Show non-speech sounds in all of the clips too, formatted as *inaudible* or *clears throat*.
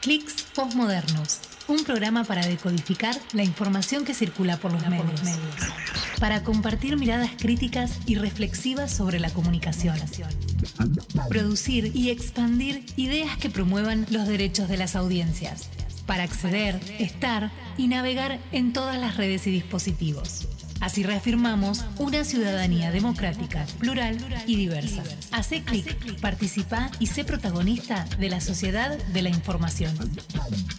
Clics Postmodernos, un programa para decodificar la información que circula por los, medios, para compartir miradas críticas y reflexivas sobre la comunicación, producir y expandir ideas que promuevan los derechos de las audiencias, para acceder, estar y navegar en todas las redes y dispositivos. Así reafirmamos una ciudadanía democrática, plural y diversa. Hace clic, participa y sé protagonista de la sociedad de la información.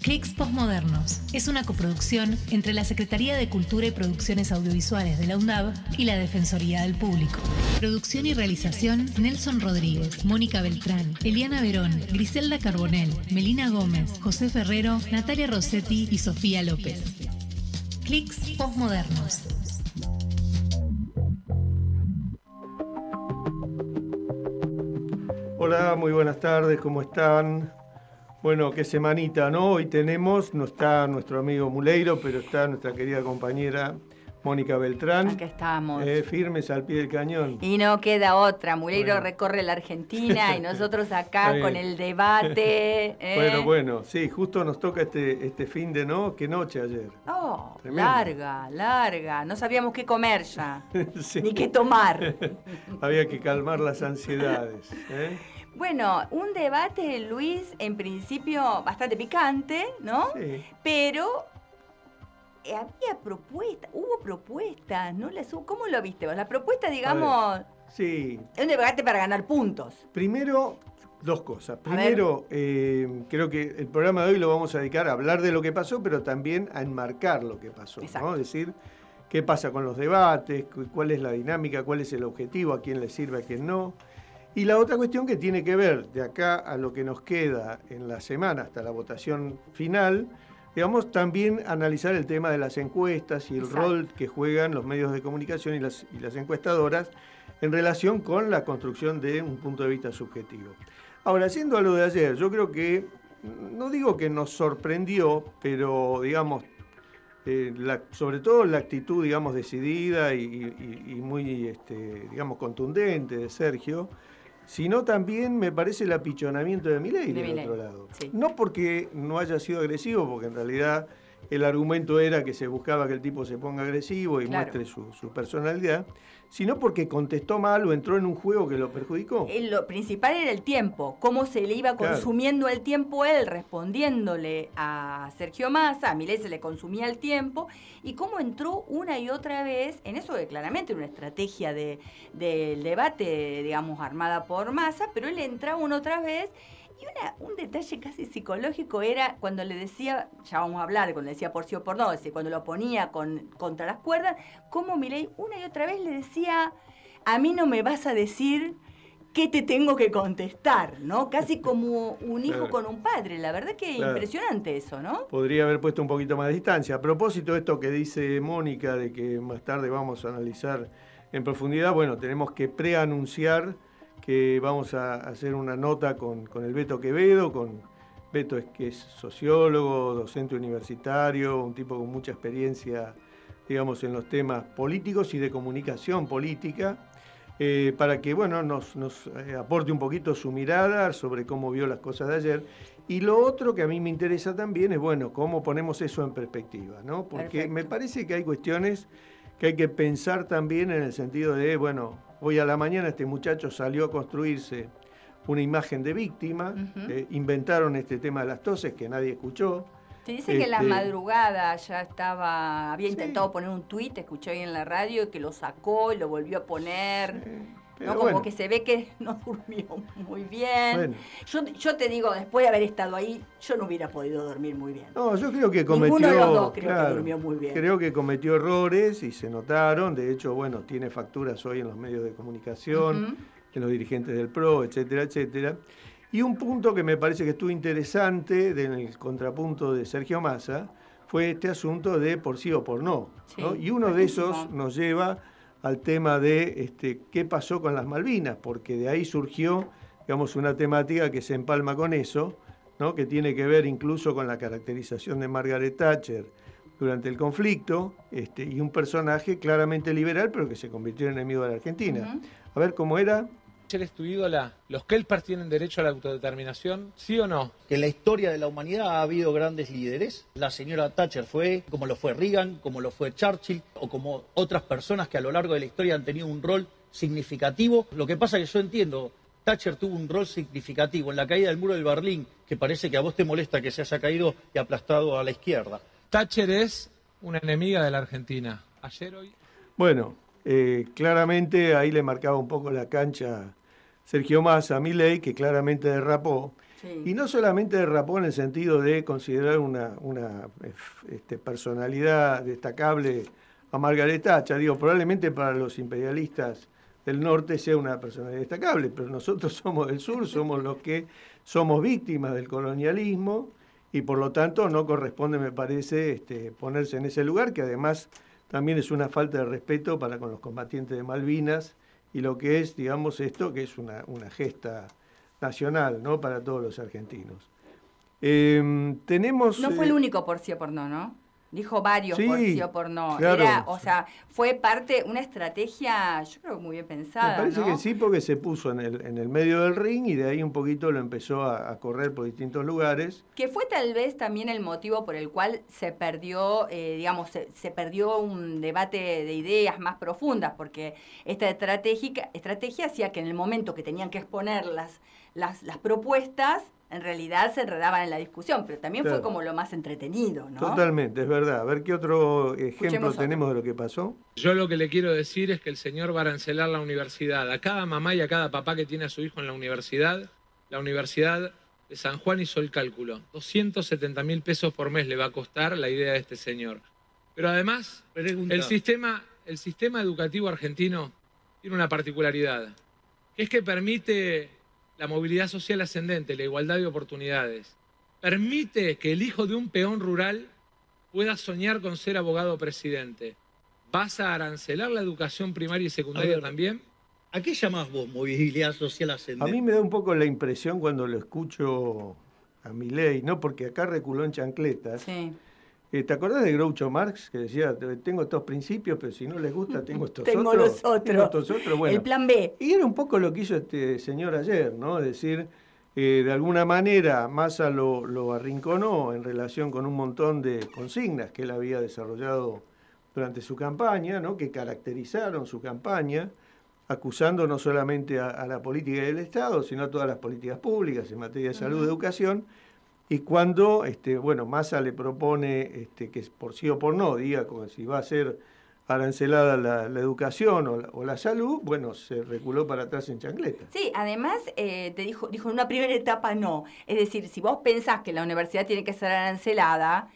Clics Postmodernos es una coproducción entre la Secretaría de Cultura y Producciones Audiovisuales de la UNDAV y la Defensoría del Público. Producción y realización Nelson Rodríguez, Mónica Beltrán, Eliana Verón, Griselda Carbonell, Melina Gómez, José Ferrero, Natalia Rossetti y Sofía López. Clics Postmodernos. Hola, muy buenas tardes, ¿cómo están? Bueno, qué semanita, ¿no? Hoy tenemos, no está nuestro amigo Muleiro, pero está nuestra querida compañera Mónica Beltrán. Acá estamos. Eh, firmes al pie del cañón. Y no queda otra. Muleiro recorre la Argentina y *laughs* nosotros acá con el debate. *laughs* ¿eh? Bueno, bueno, sí, justo nos toca este, este fin de no, qué noche ayer. Oh, larga, larga. No sabíamos qué comer ya, *laughs* ni qué tomar. Había que calmar las ansiedades. ¿eh? Bueno, un debate, Luis, en principio bastante picante, ¿no? Sí. Pero eh, había propuestas, hubo propuestas, ¿no? Las, ¿Cómo lo viste vos? La propuesta, digamos, sí. es un debate para ganar puntos. Primero, dos cosas. Primero, eh, creo que el programa de hoy lo vamos a dedicar a hablar de lo que pasó, pero también a enmarcar lo que pasó, ¿no? Es decir, qué pasa con los debates, cuál es la dinámica, cuál es el objetivo, a quién le sirve, a quién no. Y la otra cuestión que tiene que ver de acá a lo que nos queda en la semana hasta la votación final, digamos, también analizar el tema de las encuestas y el rol que juegan los medios de comunicación y las, y las encuestadoras en relación con la construcción de un punto de vista subjetivo. Ahora, haciendo a lo de ayer, yo creo que, no digo que nos sorprendió, pero digamos, eh, sobre todo la actitud, digamos, decidida y, muy, este, digamos, contundente de Sergio, sino también me parece el apichonamiento de Milei del otro lado. No porque no haya sido agresivo, porque en realidad el argumento era que se buscaba que el tipo se ponga agresivo y muestre su, personalidad, sino porque contestó mal o entró en un juego que lo perjudicó. Lo principal era el tiempo, cómo se le iba consumiendo el tiempo él respondiéndole a Sergio Massa, a Milei se le consumía el tiempo, y cómo entró una y otra vez, en eso que claramente una estrategia del debate, digamos, armada por Massa, pero él entraba una otra vez y un detalle casi psicológico era cuando le decía, ya vamos a hablar, cuando le decía por sí o por no, cuando lo ponía con, contra las cuerdas, como Milei una y otra vez le decía, a mí no me vas a decir qué te tengo que contestar, ¿no? Casi como un hijo con un padre. La verdad que impresionante eso, ¿no? Podría haber puesto un poquito más de distancia. A propósito de esto que dice Mónica, de que más tarde vamos a analizar en profundidad, bueno, tenemos que preanunciar que vamos a hacer una nota con, el Beto Quevedo, con Beto es que es sociólogo, docente universitario, un tipo con mucha experiencia, digamos, en los temas políticos y de comunicación política, eh, para que, bueno, nos, eh, aporte un poquito su mirada sobre cómo vio las cosas de ayer. Y lo otro que a mí me interesa también es, bueno, cómo ponemos eso en perspectiva, ¿no? Porque me parece que hay cuestiones que hay que pensar también en el sentido de, bueno, hoy a la mañana este muchacho salió a construirse una imagen de víctima, eh, inventaron este tema de las toses que nadie escuchó. Te dice que en la este, madrugada ya estaba, había intentado poner un tuit, escuché hoy en la radio, que lo sacó y lo volvió a poner. ¿No? Como que se ve que *laughs* no durmió muy bien. Yo, te digo, después de haber estado ahí, yo no hubiera podido dormir muy bien. No, yo creo que cometió. Ninguno de los dos creo que durmió muy bien. Creo que cometió errores y se notaron. De hecho, bueno, tiene facturas hoy en los medios de comunicación, en los dirigentes del PRO, etcétera, etcétera. Y un punto que me parece que estuvo interesante en el contrapunto de Sergio Massa fue este asunto de por sí o por no. Y uno de esos nos lleva al tema de este, qué pasó con las Malvinas, porque de ahí surgió, digamos, una temática que se empalma con eso, ¿no? que tiene que ver incluso con la caracterización de Margaret Thatcher durante el conflicto, este, y un personaje claramente liberal, pero que se convirtió en enemigo de la Argentina. A ver cómo era. ¿Eres tu ídola? ¿Los Kelpers tienen derecho a la autodeterminación? ¿Sí o no? Que en la historia de la humanidad ha habido grandes líderes. La señora Thatcher fue, como lo fue Reagan, como lo fue Churchill, o como otras personas que a lo largo de la historia han tenido un rol significativo. Lo que pasa es que yo entiendo, Thatcher tuvo un rol significativo en la caída del muro del Berlín, que parece que a vos te molesta que se haya caído y aplastado a la izquierda. Thatcher es una enemiga de la Argentina. Ayer, hoy. Bueno, eh, claramente ahí le marcaba un poco la cancha Sergio Massa a Milei, que claramente derrapó. Y no solamente derrapó en el sentido de considerar una, una este, personalidad destacable a Margaret Thatcher, digo, probablemente para los imperialistas del norte sea una personalidad destacable, pero nosotros *laughs* somos del sur, somos los que somos víctimas del colonialismo y por lo tanto no corresponde, me parece, este, ponerse en ese lugar, que además también es una falta de respeto para con los combatientes de Malvinas y lo que es, digamos, esto, que es una, una gesta nacional, ¿no? Para todos los argentinos. Em, tenemos... No fue el eh, único por sí o por no, ¿no? Dijo varios por sí o por no. Era, o sea, fue parte, una estrategia, yo creo muy bien pensada. Me parece que sí, porque se puso en el, en el medio del ring y de ahí un poquito lo empezó a, correr por distintos lugares. Que fue tal vez también el motivo por el cual se perdió, eh, digamos, se, perdió un debate de ideas más profundas, porque esta estrategia, estrategia hacía que en el momento que tenían que exponer las, las, las propuestas, en realidad se enredaban en la discusión, pero también fue como lo más entretenido, ¿no? Totalmente, es verdad. A ver qué otro ejemplo tenemos de lo que pasó. Yo lo que le quiero decir es que el señor va a arancelar la universidad. A cada mamá y a cada papá que tiene a su hijo en la universidad, la universidad de San Juan hizo el cálculo. 270 mil pesos por mes le va a costar la idea de este señor. Pero además, el sistema, el sistema educativo argentino tiene una particularidad, que es que permite la movilidad social ascendente, la igualdad de oportunidades. Permite que el hijo de un peón rural pueda soñar con ser abogado presidente. ¿Vas a arancelar la educación primaria y secundaria también? ¿A qué llamas vos movilidad social ascendente? A mí me da un poco la impresión cuando lo escucho a mi ley, ¿no? Porque acá reculó en chancletas. Sí. Eh, ¿Te acordás de Groucho Marx que decía, tengo estos principios, pero si no les gusta, tengo estos tengo otros? Los otros. Tengo estos otros. Bueno, el plan B. Y era un poco lo que hizo este señor ayer, ¿no? Es decir, eh, de alguna manera Massa lo, lo arrinconó en relación con un montón de consignas que él había desarrollado durante su campaña, ¿no? que caracterizaron su campaña, acusando no solamente a, a la política del Estado, sino a todas las políticas públicas en materia de salud y educación, y cuando, este, bueno, Massa le propone este, que por sí o por no, diga como si va a ser arancelada la, educación o la, salud, bueno, se reculó para atrás en chancleta. Sí, además eh, te dijo, dijo en una primera etapa no. Es decir, si vos pensás que la universidad tiene que ser arancelada,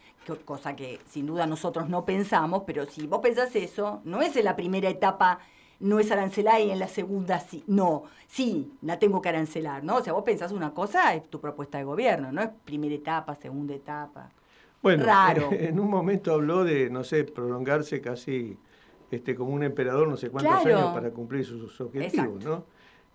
cosa que sin duda nosotros no pensamos, pero si vos pensás eso, no es en la primera etapa no es arancelar y en la segunda sí. No, sí, la tengo que arancelar, ¿no? O sea, vos pensás una cosa, es tu propuesta de gobierno, no es primera etapa, segunda etapa. Bueno, Raro. *laughs* en un momento habló de, no sé, prolongarse casi este, como un emperador no sé cuántos años para cumplir sus, objetivos, ¿no?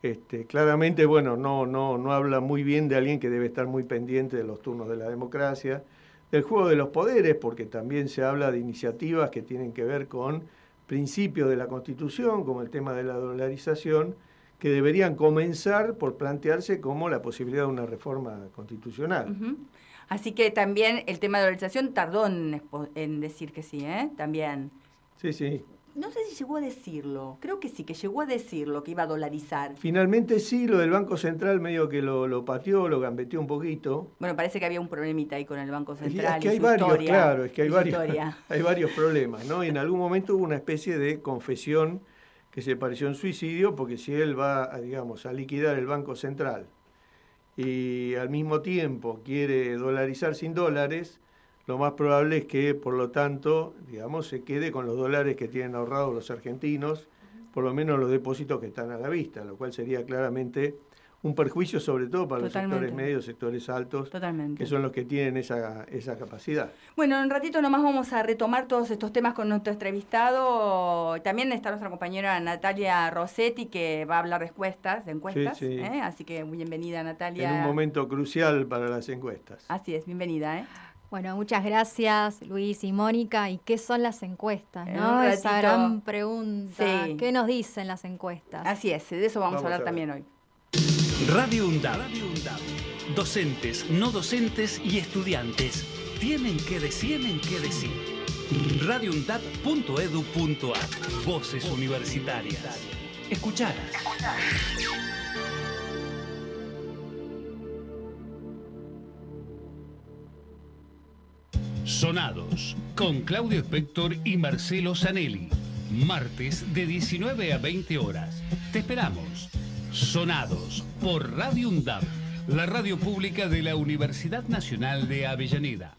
Este, claramente, bueno, no, no, no habla muy bien de alguien que debe estar muy pendiente de los turnos de la democracia, del juego de los poderes, porque también se habla de iniciativas que tienen que ver con principios de la Constitución, como el tema de la dolarización, que deberían comenzar por plantearse como la posibilidad de una reforma constitucional. Así que también el tema de dolarización tardó en, en decir que sí, ¿eh? También. Sí, sí. No sé si llegó a decirlo, creo que sí, que llegó a decirlo, que iba a dolarizar. Finalmente sí, lo del Banco Central medio que lo, lo pateó, lo gambeteó un poquito. Bueno, parece que había un problemita ahí con el Banco Central. Es que hay varios, claro, es que hay varios, *laughs* hay varios problemas, ¿no? Y en algún momento hubo una especie de confesión que se pareció un suicidio, porque si él va, a, digamos, a liquidar el Banco Central y al mismo tiempo quiere dolarizar sin dólares, lo más probable es que, por lo tanto, digamos, se quede con los dólares que tienen ahorrados los argentinos, por lo menos los depósitos que están a la vista, lo cual sería claramente un perjuicio sobre todo para los sectores medios, sectores altos, que son los que tienen esa, esa capacidad. Bueno, en un ratito nomás vamos a retomar todos estos temas con nuestro entrevistado. También está nuestra compañera Natalia Rossetti, que va a hablar de encuestas, de encuestas. ¿eh? Así que muy bienvenida, Natalia. En un momento crucial para las encuestas. Así es, bienvenida. ¿eh? Bueno, muchas gracias Luis y Mónica. ¿Y qué son las encuestas? ¿no? Esa gran pregunta. ¿Qué nos dicen las encuestas? Así es, de eso vamos, a hablar también hoy. Radio UNDAB. Docentes, no docentes y estudiantes tienen que decir, tienen que decir. radioundab.edu.ar Voces universitarias. Escuchadas. Sonados, con Claudio Spector y Marcelo Zanelli. Martes de 19 a 20 horas. Te esperamos. Sonados por Radio UNDAP, la radio pública de la Universidad Nacional de Avellaneda.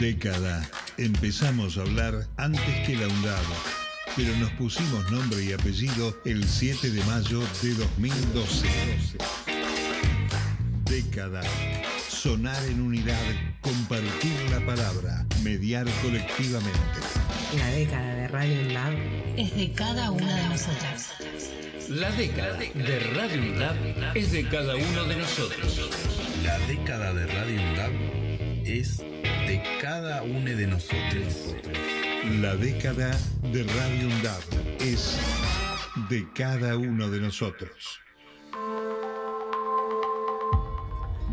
Década. Empezamos a hablar antes que la UNDAP, pero nos pusimos nombre y apellido el 7 de mayo de 2012. Década Sonar en unidad, compartir la palabra, mediar colectivamente. La década de Radio UNDAB es de cada una de nosotras. La década de Radio UNDAB es de cada uno de nosotros. La década de Radio UNDAB es de cada uno de nosotros. La década de Radio UNDAB es de cada uno de nosotros.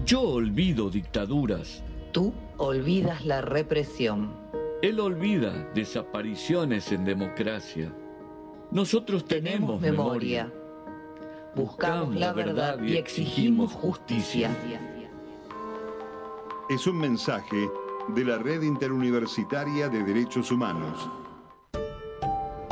Yo olvido dictaduras. Tú olvidas la represión. Él olvida desapariciones en democracia. Nosotros tenemos, memoria. Buscamos la verdad y exigimos justicia. Es un mensaje de la Red Interuniversitaria de Derechos Humanos.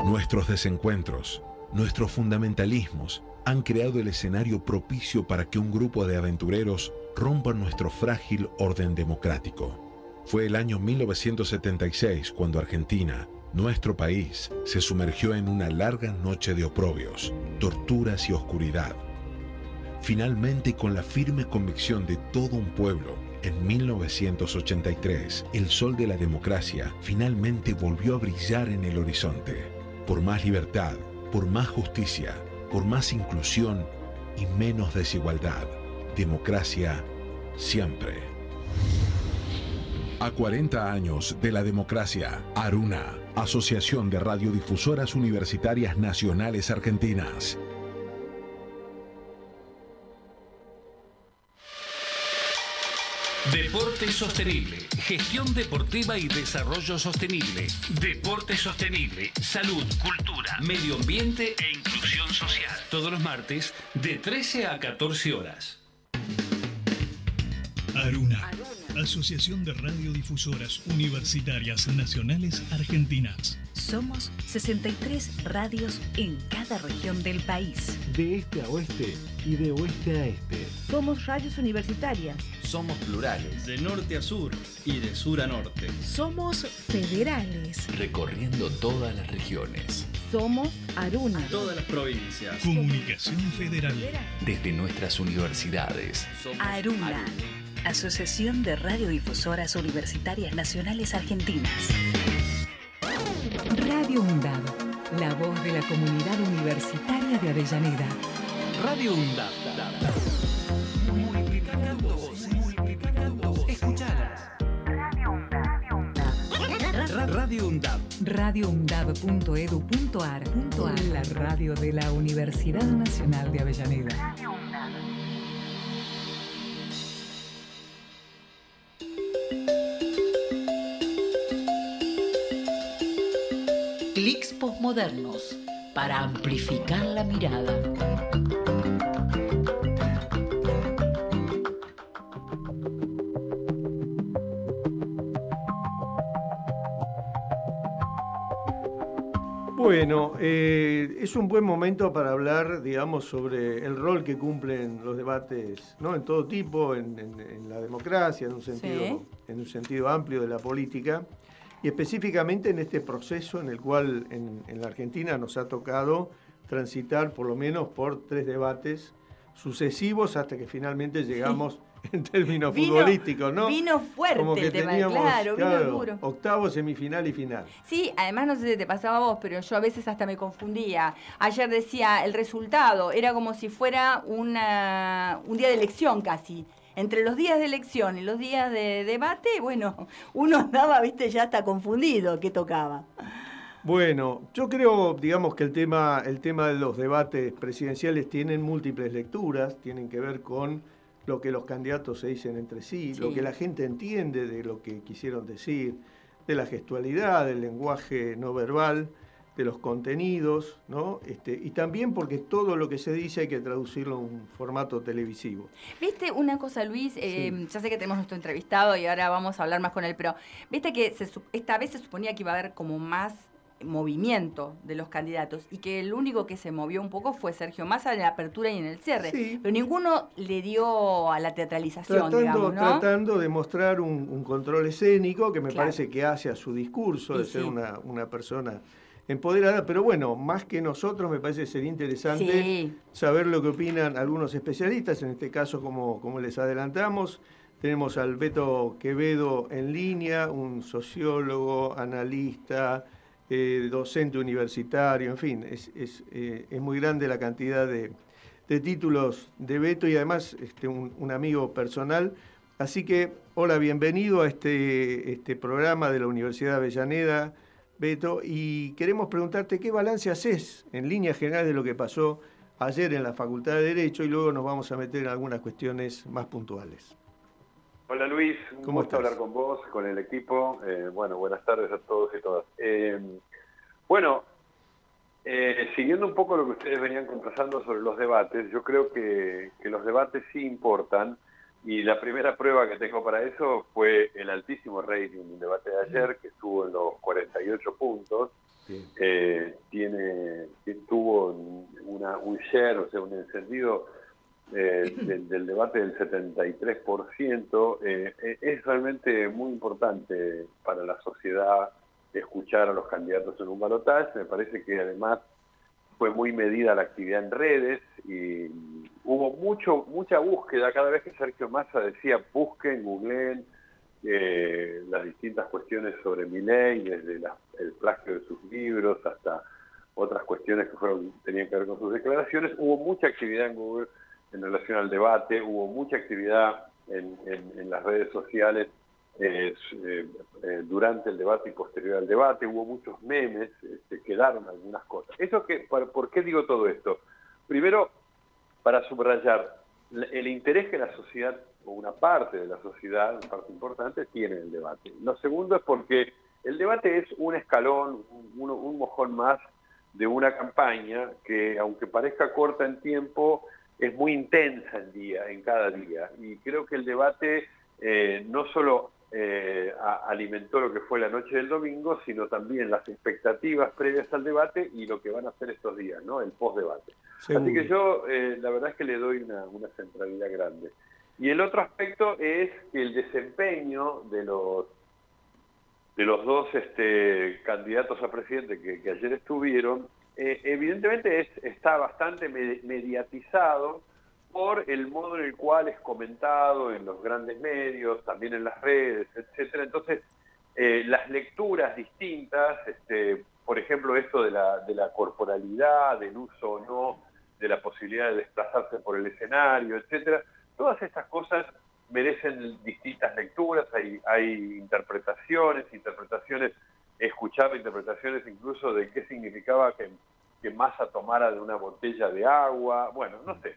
Nuestros desencuentros, nuestros fundamentalismos han creado el escenario propicio para que un grupo de aventureros rompan nuestro frágil orden democrático. Fue el año 1976 cuando Argentina, nuestro país, se sumergió en una larga noche de oprobios, torturas y oscuridad. Finalmente, con la firme convicción de todo un pueblo, en 1983, el sol de la democracia finalmente volvió a brillar en el horizonte. Por más libertad, por más justicia, por más inclusión y menos desigualdad. Democracia siempre. A 40 años de la democracia, Aruna, Asociación de Radiodifusoras Universitarias Nacionales Argentinas. Deporte sostenible, gestión deportiva y desarrollo sostenible. Deporte sostenible, salud, cultura, medio ambiente e inclusión social. Todos los martes de 13 a 14 horas. Aruna, Asociación de Radiodifusoras Universitarias Nacionales Argentinas. Somos 63 radios en cada región del país. De este a oeste y de oeste a este. Somos radios universitarias. Somos plurales. De norte a sur y de sur a norte. Somos federales. Recorriendo todas las regiones. Somos Aruna. Todas las provincias. Comunicación Federal. Desde nuestras universidades. Aruna. Asociación de Radiodifusoras Universitarias Nacionales Argentinas. Radio UNDAB, la voz de la comunidad universitaria de Avellaneda. Radio UNDAB. UNDAB. radioundab.edu.ar. La radio de la Universidad Nacional de Avellaneda. Clics posmodernos para amplificar la mirada. Bueno, eh, es un buen momento para hablar, digamos, sobre el rol que cumplen los debates, ¿no? En todo tipo, en, la democracia, en un sentido, en un sentido amplio de la política, y específicamente en este proceso en el cual en, en la Argentina nos ha tocado transitar por lo menos por tres debates sucesivos hasta que finalmente llegamos *laughs* en términos futbolísticos, ¿no? Vino fuerte Como que el tema, teníamos, claro, vino duro. Octavo, semifinal y final. Sí, además no sé si te pasaba a vos, pero yo a veces hasta me confundía. Ayer decía el resultado, era como si fuera una, un día de elección casi. entre los días de elección y los días de debate, bueno, uno andaba, viste, ya está confundido qué tocaba. Bueno, yo creo, digamos, que el tema, el tema de los debates presidenciales tienen múltiples lecturas, tienen que ver con lo que los candidatos se dicen entre sí, lo que la gente entiende de lo que quisieron decir, de la gestualidad, del lenguaje no verbal, de los contenidos, ¿no? Este, y también porque todo lo que se dice hay que traducirlo en un formato televisivo. Viste una cosa, Luis, eh, ya sé que tenemos nuestro entrevistado y ahora vamos a hablar más con él, pero viste que esta vez se suponía que iba a haber como más movimiento de los candidatos y que el único que se movió un poco fue Sergio Massa en la apertura y en el cierre. Pero ninguno le dio a la teatralización, tratando, Tratando de mostrar un, control escénico que me parece que hace a su discurso de ser una, una, persona empoderada, pero bueno, más que nosotros me parece sería interesante saber lo que opinan algunos especialistas, en este caso como, como les adelantamos. Tenemos al Beto Quevedo en línea, un sociólogo, analista, eh, docente universitario, en fin, es, eh, es, muy grande la cantidad de, de, títulos de Beto y además este, un, amigo personal. Así que, hola, bienvenido a este, este programa de la Universidad de Avellaneda, Beto, y queremos preguntarte qué balance haces en línea general de lo que pasó ayer en la Facultad de Derecho y luego nos vamos a meter en algunas cuestiones más puntuales. Hola Luis, un gusto hablar con vos, con el equipo. Eh, bueno, buenas tardes a todos y todas. Eh, bueno, eh, siguiendo un poco lo que ustedes venían conversando sobre los debates, yo creo que, los debates sí importan y la primera prueba que tengo para eso fue el altísimo rating del debate de ayer, que estuvo en los 48 puntos. tiene, tuvo una, un share, o sea, un encendido eh, del, debate del 73%, eh, eh, es realmente muy importante para la sociedad escuchar a los candidatos en un balotaje. Me parece que además fue muy medida la actividad en redes y hubo mucho mucha búsqueda. Cada vez que Sergio Massa decía busquen, googleen las distintas cuestiones sobre mi ley, desde el plagio de sus libros hasta otras cuestiones que fueron tenían que ver con sus declaraciones, hubo mucha actividad en Google en relación al debate, hubo mucha actividad en, las redes sociales eh, eh, eh, durante el debate y posterior al debate, hubo muchos memes, este, quedaron algunas cosas. Eso que, ¿Por qué digo todo esto? Primero, para subrayar el interés que la sociedad, o una parte de la sociedad, una parte importante, tiene en el debate. Lo segundo es porque el debate es un escalón, un, un mojón más de una campaña que, aunque parezca corta en tiempo, es muy intensa en día, en cada día. Y creo que el debate eh, no solo eh, alimentó lo que fue la noche del domingo, sino también las expectativas previas al debate y lo que van a hacer estos días, ¿no? El post-debate. Así que yo, eh, la verdad es que le doy una, centralidad grande. Y el otro aspecto es que el desempeño de los de los dos este, candidatos a presidente que ayer estuvieron eh, evidentemente es, está bastante mediatizado por el modo en el cual es comentado en los grandes medios, también en las redes, etcétera. Entonces, eh, las lecturas distintas, este, por ejemplo, esto de la, de la corporalidad, del uso o no de la posibilidad de desplazarse por el escenario, etcétera, todas estas cosas merecen distintas lecturas, hay, hay interpretaciones, interpretaciones escuchar interpretaciones incluso de qué significaba que, que Massa tomara de una botella de agua, bueno, no sé.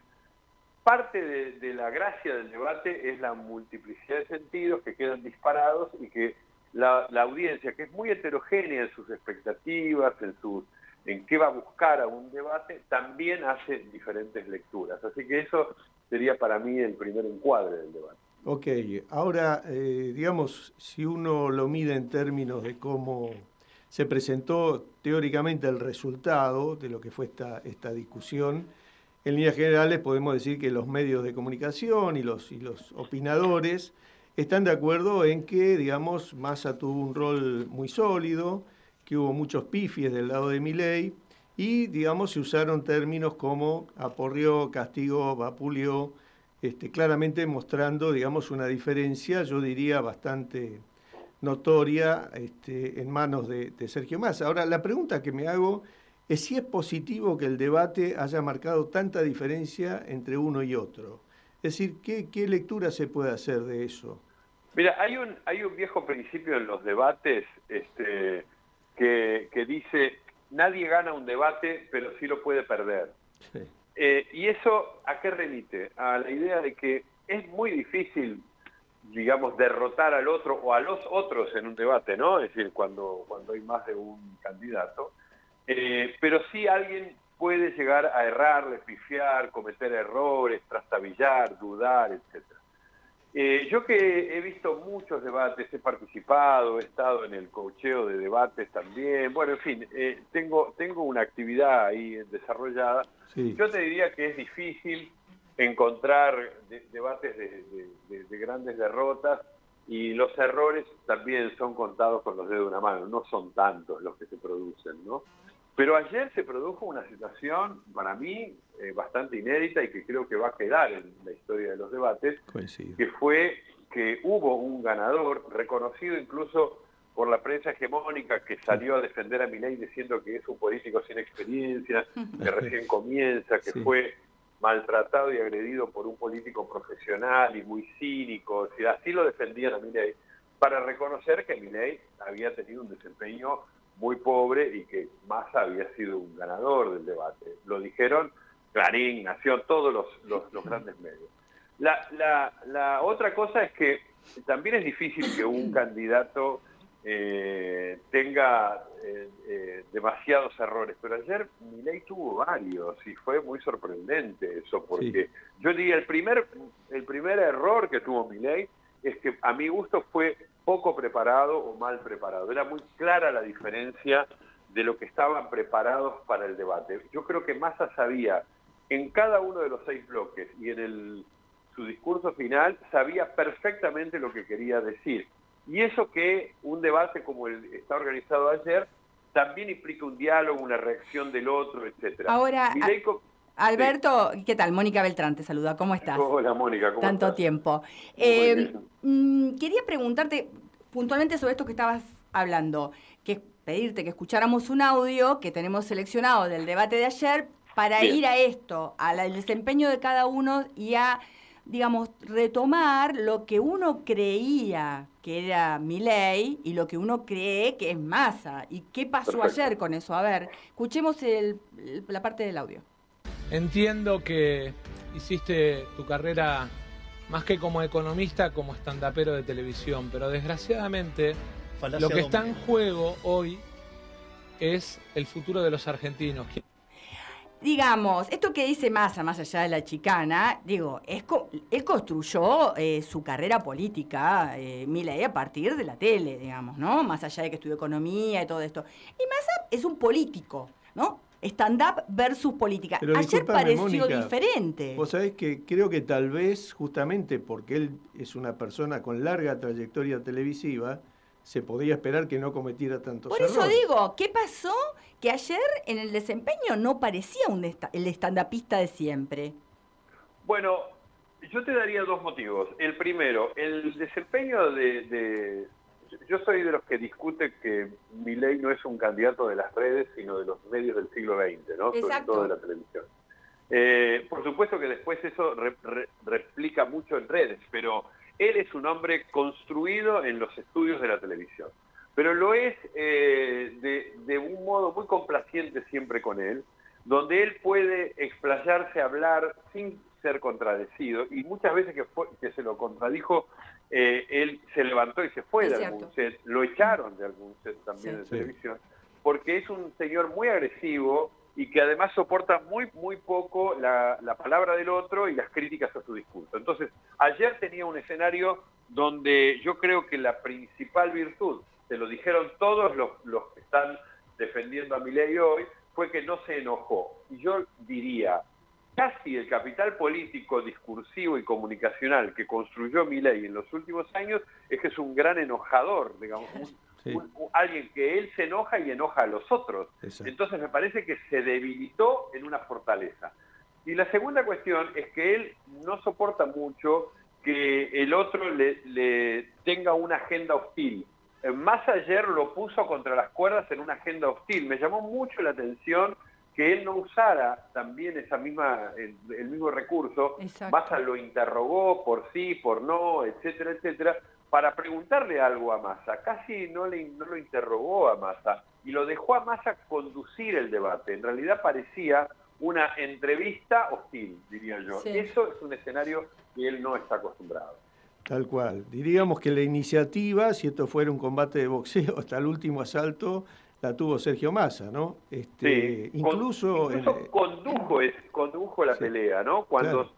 Parte de, la gracia del debate es la multiplicidad de sentidos que quedan disparados y que la, audiencia, que es muy heterogénea en sus expectativas, en, sus, en qué va a buscar a un debate, también hace diferentes lecturas. Así que eso sería para mí el primer encuadre del debate. Ok, ahora, eh, digamos, si uno lo mide en términos de cómo se presentó teóricamente el resultado de lo que fue esta, esta discusión, en líneas generales podemos decir que los medios de comunicación y los, opinadores están de acuerdo en que, digamos, Massa tuvo un rol muy sólido, que hubo muchos pifies del lado de Milei y, digamos, se usaron términos como aporrió, castigó, vapuleó, este, claramente mostrando, digamos, una diferencia, yo diría, bastante notoria este, en manos de, Sergio Massa. Ahora, la pregunta que me hago es si es positivo que el debate haya marcado tanta diferencia entre uno y otro. Es decir, ¿qué, ¿qué lectura se puede hacer de eso? Mira, hay un, hay un viejo principio en los debates este, que, que dice, nadie gana un debate, pero sí lo puede perder. Eh, y eso, ¿a qué remite? A la idea de que es muy difícil, digamos, derrotar al otro o a los otros en un debate, ¿no? Es decir, cuando, cuando hay más de un candidato. Eh, pero sí alguien puede llegar a errar, despifiar, cometer errores, trastabillar, dudar, etcétera. Eh, yo que he visto muchos debates, he participado, he estado en el cocheo de debates también, bueno, en fin, eh, tengo, tengo una actividad ahí desarrollada. Yo te diría que es difícil encontrar debates de, grandes derrotas y los errores también son contados con los dedos de una mano, no son tantos los que se producen, ¿no? Pero ayer se produjo una situación, para mí, eh, bastante inédita y que creo que va a quedar en la historia de los debates, que fue que hubo un ganador, reconocido incluso por la prensa hegemónica, que salió a defender a Milei diciendo que es un político sin experiencia, que *laughs* recién comienza, que fue maltratado y agredido por un político profesional y muy cínico, así lo defendían a Milei, para reconocer que Milei había tenido un desempeño muy pobre y que Massa había sido un ganador del debate. Lo dijeron Clarín, Nación, todos los, grandes medios. La, la, otra cosa es que también es difícil que un *clears throat* candidato eh, tenga eh, eh, demasiados errores, pero ayer Milei tuvo varios y fue muy sorprendente eso, porque yo diría el primer, el primer error que tuvo Milei es que a mi gusto fue poco preparado o mal preparado. Era muy clara la diferencia de lo que estaban preparados para el debate. Yo creo que Massa sabía en cada uno de los seis bloques y en el, su discurso final sabía perfectamente lo que quería decir. Y eso que un debate como el está organizado ayer también implica un diálogo, una reacción del otro, etcétera. Ahora, Alberto, ¿qué tal? Mónica Beltrán te saluda, ¿cómo estás? Hola Mónica, ¿cómo Tanto tiempo. Eh, mm, quería preguntarte puntualmente sobre esto que estabas hablando, que pedirte que escucháramos un audio que tenemos seleccionado del debate de ayer para ir a esto, al desempeño de cada uno y a, digamos, retomar lo que uno creía que era mi ley y lo que uno cree que es masa. ¿Y qué pasó ayer con eso? A ver, escuchemos la parte del audio. Entiendo que hiciste tu carrera más que como economista, como estandapero de televisión, pero desgraciadamente lo que está en juego hoy es el futuro de los argentinos. Digamos, esto que dice Massa, más allá de la chicana, digo, es él construyó eh, su carrera política, eh, Milei, a partir de la tele, digamos, ¿no? Más allá de que estudió economía y todo esto. Y Massa es un político, ¿no? Stand-up versus política. Ayer pareció diferente. Vos sabés que creo que tal vez, justamente porque él es una persona con larga trayectoria televisiva, se podía esperar que no cometiera tantos Por eso digo, ¿qué pasó? Que ayer en el desempeño no parecía un el stand-upista de siempre. Bueno, yo te daría dos motivos. El primero, el desempeño de, yo soy de los que discute que ley no es un candidato de las redes, sino de los medios del siglo XX, ¿no? Sobre todo de la televisión. Eh, por supuesto que después eso replica mucho en redes, pero él es un hombre construido en los estudios de la televisión. Pero lo es eh, de, un modo muy complaciente siempre con él, donde él puede explayarse, hablar sin ser contradecido, y muchas veces que, que se lo contradijo eh, él se levantó y se fue de algún set, lo echaron de algún set también de televisión, porque es un señor muy agresivo y que además soporta muy, muy poco la, palabra del otro y las críticas a su discurso. Entonces, ayer tenía un escenario donde yo creo que la principal virtud, se lo dijeron todos los, los que están defendiendo a Milei hoy, fue que no se enojó. Y yo diría, casi el capital político, discursivo y comunicacional que construyó Milei en los últimos años es que es un gran enojador, digamos, alguien que él se enoja y enoja a los otros. Entonces me parece que se debilitó en una fortaleza. Y la segunda cuestión es que él no soporta mucho que el otro le, le tenga una agenda hostil. Más ayer lo puso contra las cuerdas en una agenda hostil. Me llamó mucho la atención que él no usara también esa misma, el, mismo recurso, Massa lo interrogó por sí, por no, etcétera, etcétera, para preguntarle algo a Massa. Casi no, le, no lo interrogó a Massa y lo dejó a Massa conducir el debate. En realidad parecía una entrevista hostil, diría yo. Eso es un escenario que él no está acostumbrado. Tal cual. Diríamos que la iniciativa, si esto fuera un combate de boxeo hasta el último asalto, la tuvo Sergio Massa, ¿no? Este, sí, incluso, condujo, condujo la pelea, ¿no? Cuando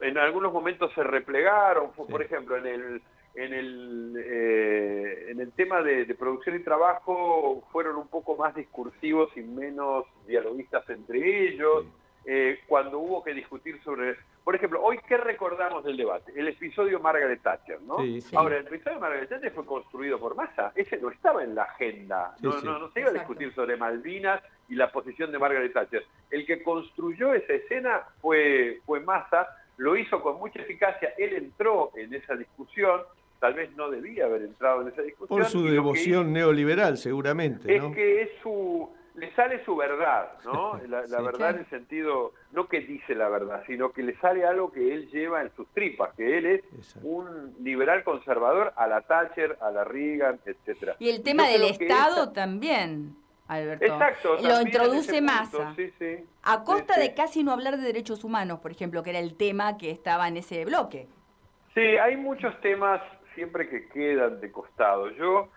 en algunos momentos se replegaron, por ejemplo, en el en el eh, en el tema de, producción y trabajo fueron un poco más discursivos y menos dialoguistas entre ellos. Eh, cuando hubo que discutir sobre por ejemplo, hoy, ¿qué recordamos del debate? El episodio Margaret Thatcher, ¿no? Ahora, el episodio de Margaret Thatcher fue construido por Massa. Ese no estaba en la agenda. no, no, no se iba a discutir sobre Malvinas y la posición de Margaret Thatcher. El que construyó esa escena fue, fue Massa, lo hizo con mucha eficacia. Él entró en esa discusión tal vez no debía haber entrado en esa discusión. Por su devoción neoliberal, seguramente. Es que es su, le sale su verdad, ¿no? *laughs* La, verdad en el sentido, no que dice la verdad, sino que le sale algo que él lleva en sus tripas, que él es un liberal conservador a la Thatcher, a la Reagan, etcétera. Y el tema del Estado también. Alberto. Exacto. Lo introduce Massa. Sí, sí. A costa de casi no hablar de derechos humanos, por ejemplo, que era el tema que estaba en ese bloque. Sí, hay muchos temas siempre que quedan de costado. Yo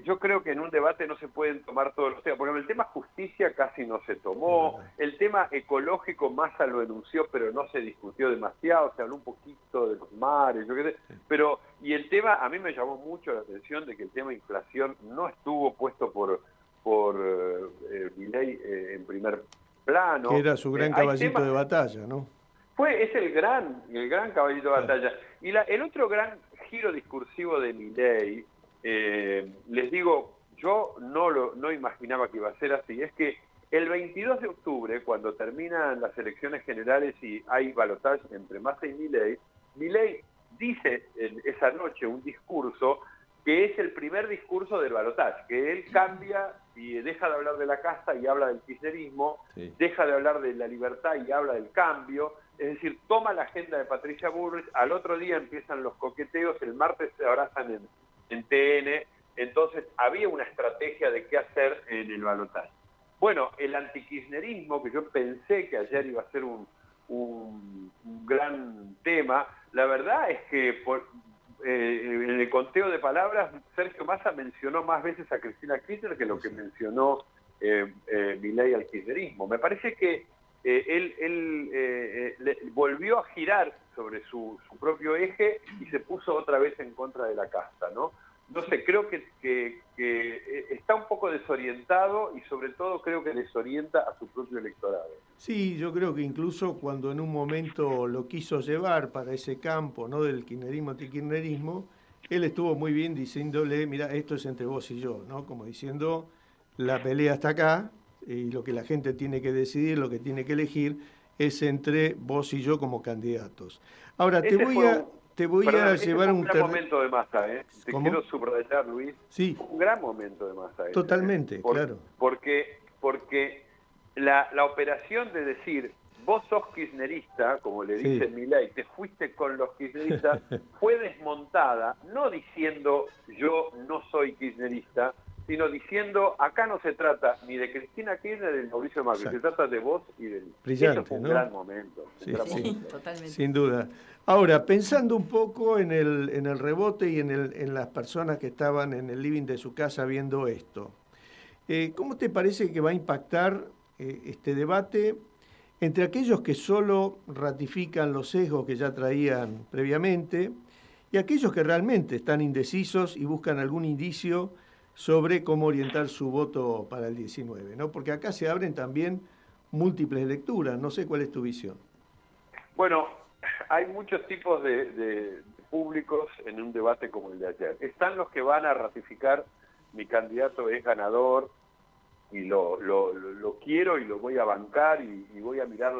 yo creo que en un debate no se pueden tomar todos los temas. Por ejemplo, el tema justicia casi no se tomó, el tema ecológico Massa lo enunció, pero no se discutió demasiado, se habló un poquito de los mares, yo qué sé. Pero, y el tema, a mí me llamó mucho la atención de que el tema inflación no estuvo puesto por, por eh, Milei eh, en primer plano. Que era su gran eh, caballito de batalla, ¿no? Fue, es el gran, el gran caballito de batalla. Y la, el otro gran giro discursivo de Milei eh, les digo, yo no, lo, no imaginaba que iba a ser así. Es que el 22 de octubre, cuando terminan las elecciones generales y hay balotaje entre Massa y Milei, Milei dice en esa noche un discurso que es el primer discurso del balotaje, que él cambia y deja de hablar de la casta y habla del kirchnerismo, deja de hablar de la libertad y habla del cambio, es decir, toma la agenda de Patricia Bullrich, al otro día empiezan los coqueteos, el martes se abrazan en, en TN, entonces había una estrategia de qué hacer en el balotaje. Bueno, el antikirchnerismo, que yo pensé que ayer iba a ser un, gran tema, la verdad es que por, eh, en el conteo de palabras, Sergio Massa mencionó más veces a Cristina Kirchner que lo que mencionó eh, eh, Milei al kirchnerismo. Me parece que eh, él, él volvió a girar sobre su, su, propio eje y se puso otra vez en contra de la casta, ¿no? no creo que, eh, está un poco desorientado y sobre todo creo que desorienta a su propio electorado. Sí, yo creo que incluso cuando en un momento lo quiso llevar para ese campo, ¿no? Del kirchnerismo antikirchnerismo, él estuvo muy bien diciéndole, mira, esto es entre vos y yo, ¿no? Como diciendo, la pelea está acá y lo que la gente tiene que decidir, lo que tiene que elegir, es entre vos y yo como candidatos. Ahora, te voy a te voy a llevar un... un gran momento de masa, ¿eh? Te quiero subrayar, Luis. Sí. Un gran momento de masa. ¿eh? Totalmente, claro. Porque, porque la, la, operación de decir, vos sos kirchnerista, como le dice sí. Milei, te fuiste con los kirchneristas, fue desmontada, no diciendo yo no soy kirchnerista, sino diciendo, acá no se trata ni de Cristina Kirchner ni de Mauricio Macri, se trata de vos y de mí. Brillante, fue un gran momento. Sí, sí, Totalmente. Sin duda. Ahora, pensando un poco en el, en el rebote y en, el, en las personas que estaban en el living de su casa viendo esto, eh, ¿cómo te parece que va a impactar eh, este debate entre aquellos que solo ratifican los sesgos que ya traían previamente y aquellos que realmente están indecisos y buscan algún indicio sobre cómo orientar su voto para el 19? ¿no? Porque acá se abren también múltiples lecturas. No sé cuál es tu visión. Bueno, hay muchos tipos de, públicos en un debate como el de ayer. Están los que van a ratificar mi candidato es ganador y lo, lo, quiero y lo voy a bancar y, voy a mirar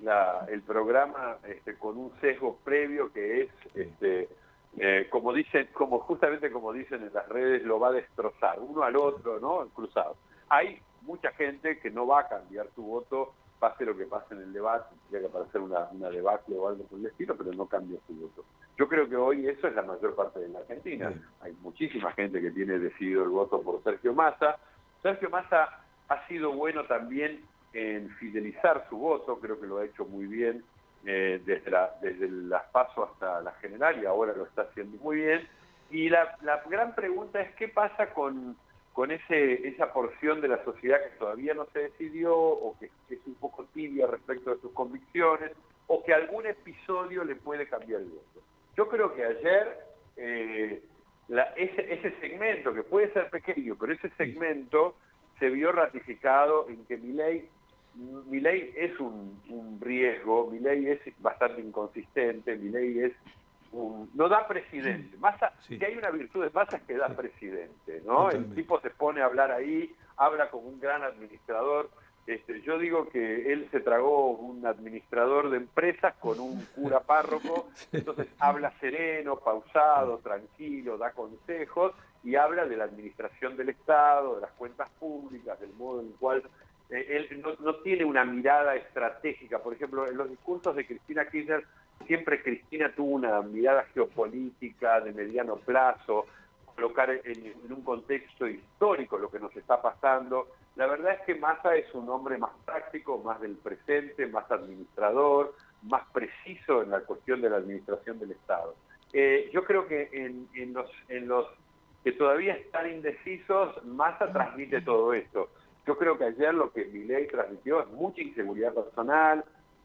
la, el programa este, con un sesgo previo que es, este, eh, como dicen, como justamente como dicen en las redes, lo va a destrozar, uno al otro, ¿no? Cruzado. hay mucha gente que no va a cambiar su voto, pase lo que pase en el debate, tendría que aparecer una, una debacle o algo por el estilo, pero no cambia su voto. Yo creo que hoy eso es la mayor parte de la Argentina. Hay muchísima gente que tiene decidido el voto por Sergio Massa. Sergio Massa ha sido bueno también en fidelizar su voto, creo que lo ha hecho muy bien eh, desde, la, desde las pasos hasta la general y ahora lo está haciendo muy bien. Y la, la gran pregunta es qué pasa con, con ese, esa porción de la sociedad que todavía no se decidió o que, es un poco tibia respecto de sus convicciones o que algún episodio le puede cambiar el voto. Yo creo que ayer eh, ese, ese segmento, que puede ser pequeño, pero ese segmento se vio ratificado en que mi ley mi ley es un, un riesgo, mi ley es bastante inconsistente, mi ley es un, no da presidente. Massa, Si hay una virtud de Massa es que da presidente, ¿no? El tipo se pone a hablar ahí, habla como un gran administrador. Este, yo digo que él se tragó un administrador de empresas con un cura *laughs* párroco, entonces habla sereno, pausado, tranquilo, da consejos y habla de la administración del Estado, de las cuentas públicas, del modo en el cual eh, él no, tiene una mirada estratégica. Por ejemplo, en los discursos de Cristina Kirchner, siempre Cristina tuvo una mirada geopolítica de mediano plazo, colocar en, un contexto histórico lo que nos está pasando. La verdad es que Massa es un hombre más práctico, más del presente, más administrador, más preciso en la cuestión de la administración del Estado. Eh, yo creo que en, los, en los que todavía están indecisos, Massa transmite todo esto. Yo creo que ayer lo que ley transmitió es mucha inseguridad personal,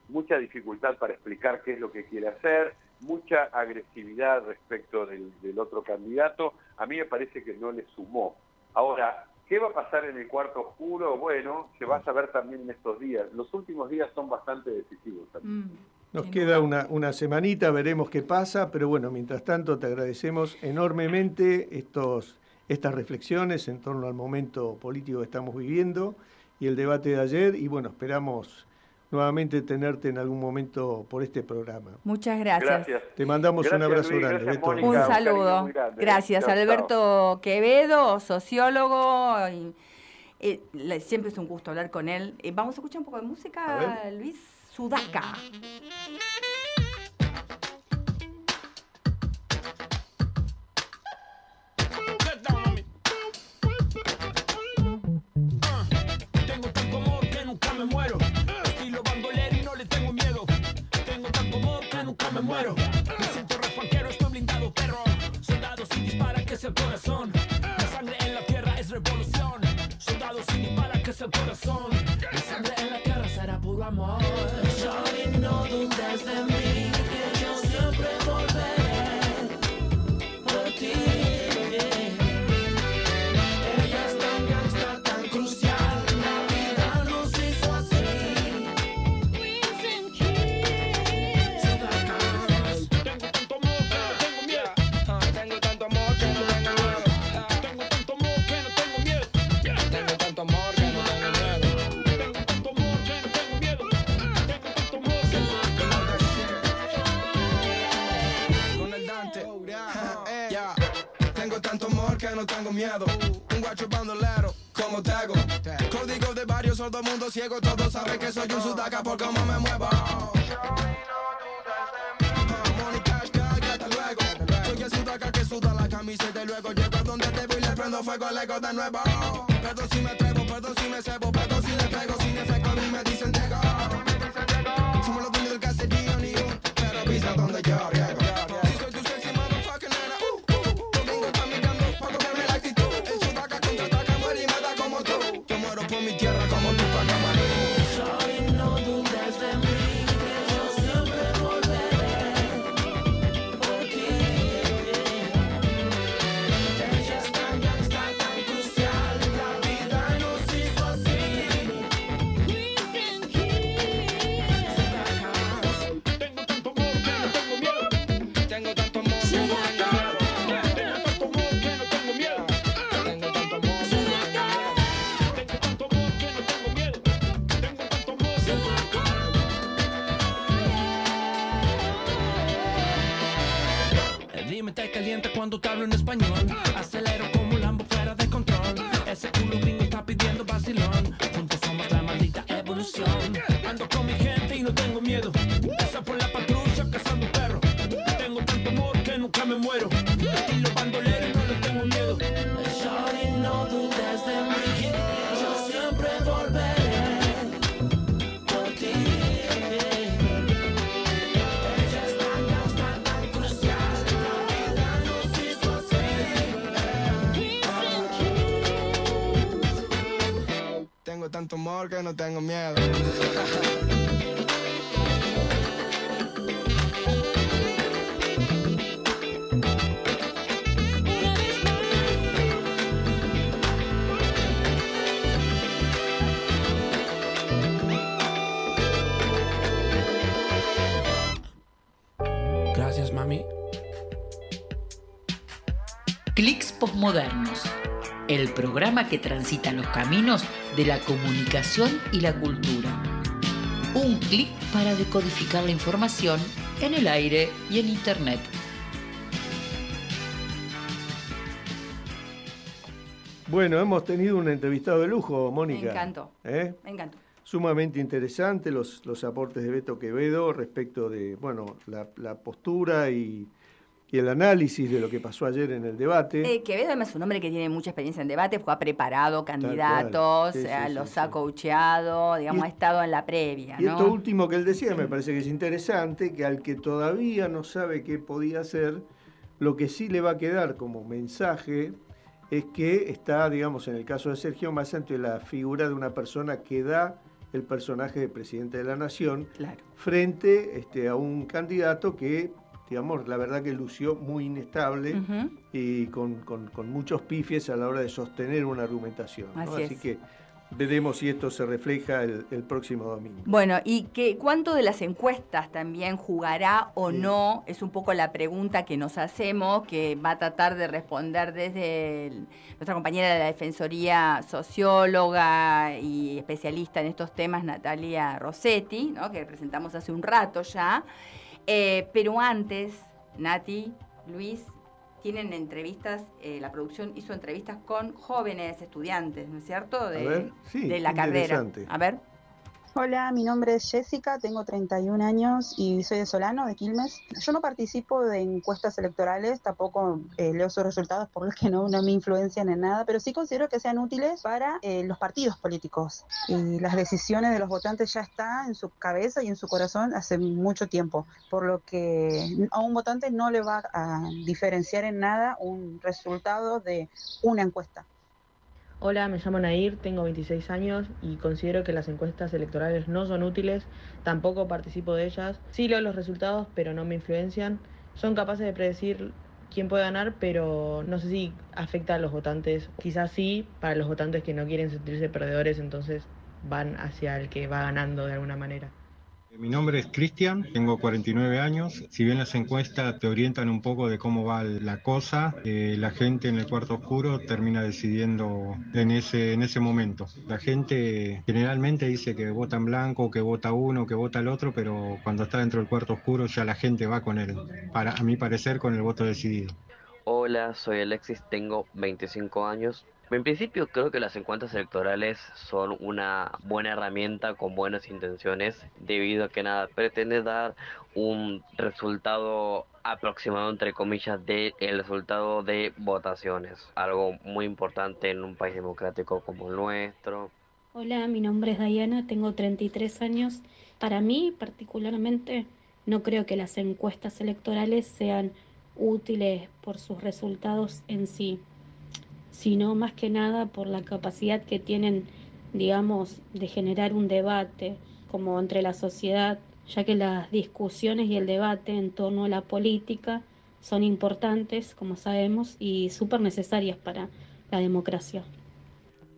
mucha dificultad para explicar qué es lo que quiere hacer, mucha agresividad respecto del, otro candidato. A mí me parece que no le sumó. Ahora, ¿qué va a pasar en el cuarto oscuro? Bueno, se va a saber también en estos días. Los últimos días son bastante decisivos también. Mm, Nos queda una, una semanita, veremos qué pasa, pero bueno, mientras tanto te agradecemos enormemente estos estas reflexiones en torno al momento político que estamos viviendo y el debate de ayer y bueno, esperamos nuevamente tenerte en algún momento por este programa. Muchas gracias. Te mandamos un abrazo grande. un saludo. Gracias, Alberto Quevedo, sociólogo. Eh, siempre es un gusto hablar con él. Eh, vamos a escuchar un poco de música, Luis Sudaca. De todo mundo ciego. Todos saben que soy un sudaca por cómo me muevo. Soy el sudaca que suda la camiseta y luego llego a donde te voy y le prendo fuego al ego de nuevo. Cuando te hablo en español. Acelero como un Lambo fuera de control. Ese culo gringo está pidiendo vacilón. Juntos somos la maldita evolución. Tanto amor que no tengo miedo. Gracias, mami. Clics Postmodernos, el programa que transita los caminos de la comunicación y la cultura. Un clic para decodificar la información en el aire y en Internet. Bueno, hemos tenido un entrevistado de lujo, Mónica. Me encantó. ¿Eh? Me encantó. Sumamente interesante los, los aportes de Beto Quevedo respecto de bueno la, la postura y, y el análisis de lo que pasó ayer en el debate. Eh, Quevedo además es un hombre que tiene mucha experiencia en debate, porque ha preparado candidatos, Sí, sí, eh, sí, los ha coacheado, digamos, ha estado en la previa, Y ¿no? esto último que él decía me parece que es interesante, que al que todavía no sabe qué podía hacer, lo que sí le va a quedar como mensaje es que está, digamos, en el caso de Sergio más ante la figura de una persona que da el personaje de presidente de la nación frente este, a un candidato que, digamos, la verdad que lució muy inestable y con, con- con muchos pifies a la hora de sostener una argumentación. ¿no? Así Así, es. que veremos si esto se refleja el, el próximo domingo. Bueno, y que cuánto de las encuestas también jugará o no, es un poco la pregunta que nos hacemos, que va a tratar de responder desde el- nuestra compañera de la Defensoría, socióloga y especialista en estos temas, Natalia Rossetti, ¿no? que presentamos hace un rato ya. Eh, pero antes, Nati, Luis, tienen entrevistas, eh, la producción hizo entrevistas con jóvenes estudiantes, ¿no es cierto? De, ver, sí, de la carrera. A ver. Hola, mi nombre es Jessica, tengo 31 años y soy de Solano, de Quilmes. Yo no participo de encuestas electorales, tampoco eh, leo sus resultados por los que no, no me influencian en nada, pero sí considero que sean útiles para eh, los partidos políticos. Y las decisiones de los votantes ya están en su cabeza y en su corazón hace mucho tiempo, por lo que a un votante no le va a diferenciar en nada un resultado de una encuesta. Hola, me llamo Nair, tengo 26 años y considero que las encuestas electorales no son útiles, tampoco participo de ellas. Sí leo los resultados, pero no me influencian. Son capaces de predecir quién puede ganar, pero no sé si afecta a los votantes. Quizás sí, para los votantes que no quieren sentirse perdedores, entonces van hacia el que va ganando de alguna manera. Mi nombre es Cristian, tengo 49 años. Si bien las encuestas te orientan un poco de cómo va la cosa, eh, la gente en el cuarto oscuro termina decidiendo en ese, en ese momento. La gente generalmente dice que vota en blanco, que vota uno, que vota el otro, pero cuando está dentro del cuarto oscuro ya la gente va con él, para, a mi parecer, con el voto decidido. Hola, soy Alexis, tengo 25 años. En principio creo que las encuestas electorales son una buena herramienta con buenas intenciones debido a que nada pretende dar un resultado aproximado entre comillas del resultado de votaciones, algo muy importante en un país democrático como el nuestro. Hola, mi nombre es Diana, tengo 33 años. Para mí, particularmente, no creo que las encuestas electorales sean útiles por sus resultados en sí, sino más que nada por la capacidad que tienen, digamos, de generar un debate como entre la sociedad, ya que las discusiones y el debate en torno a la política son importantes, como sabemos, y súper necesarias para la democracia.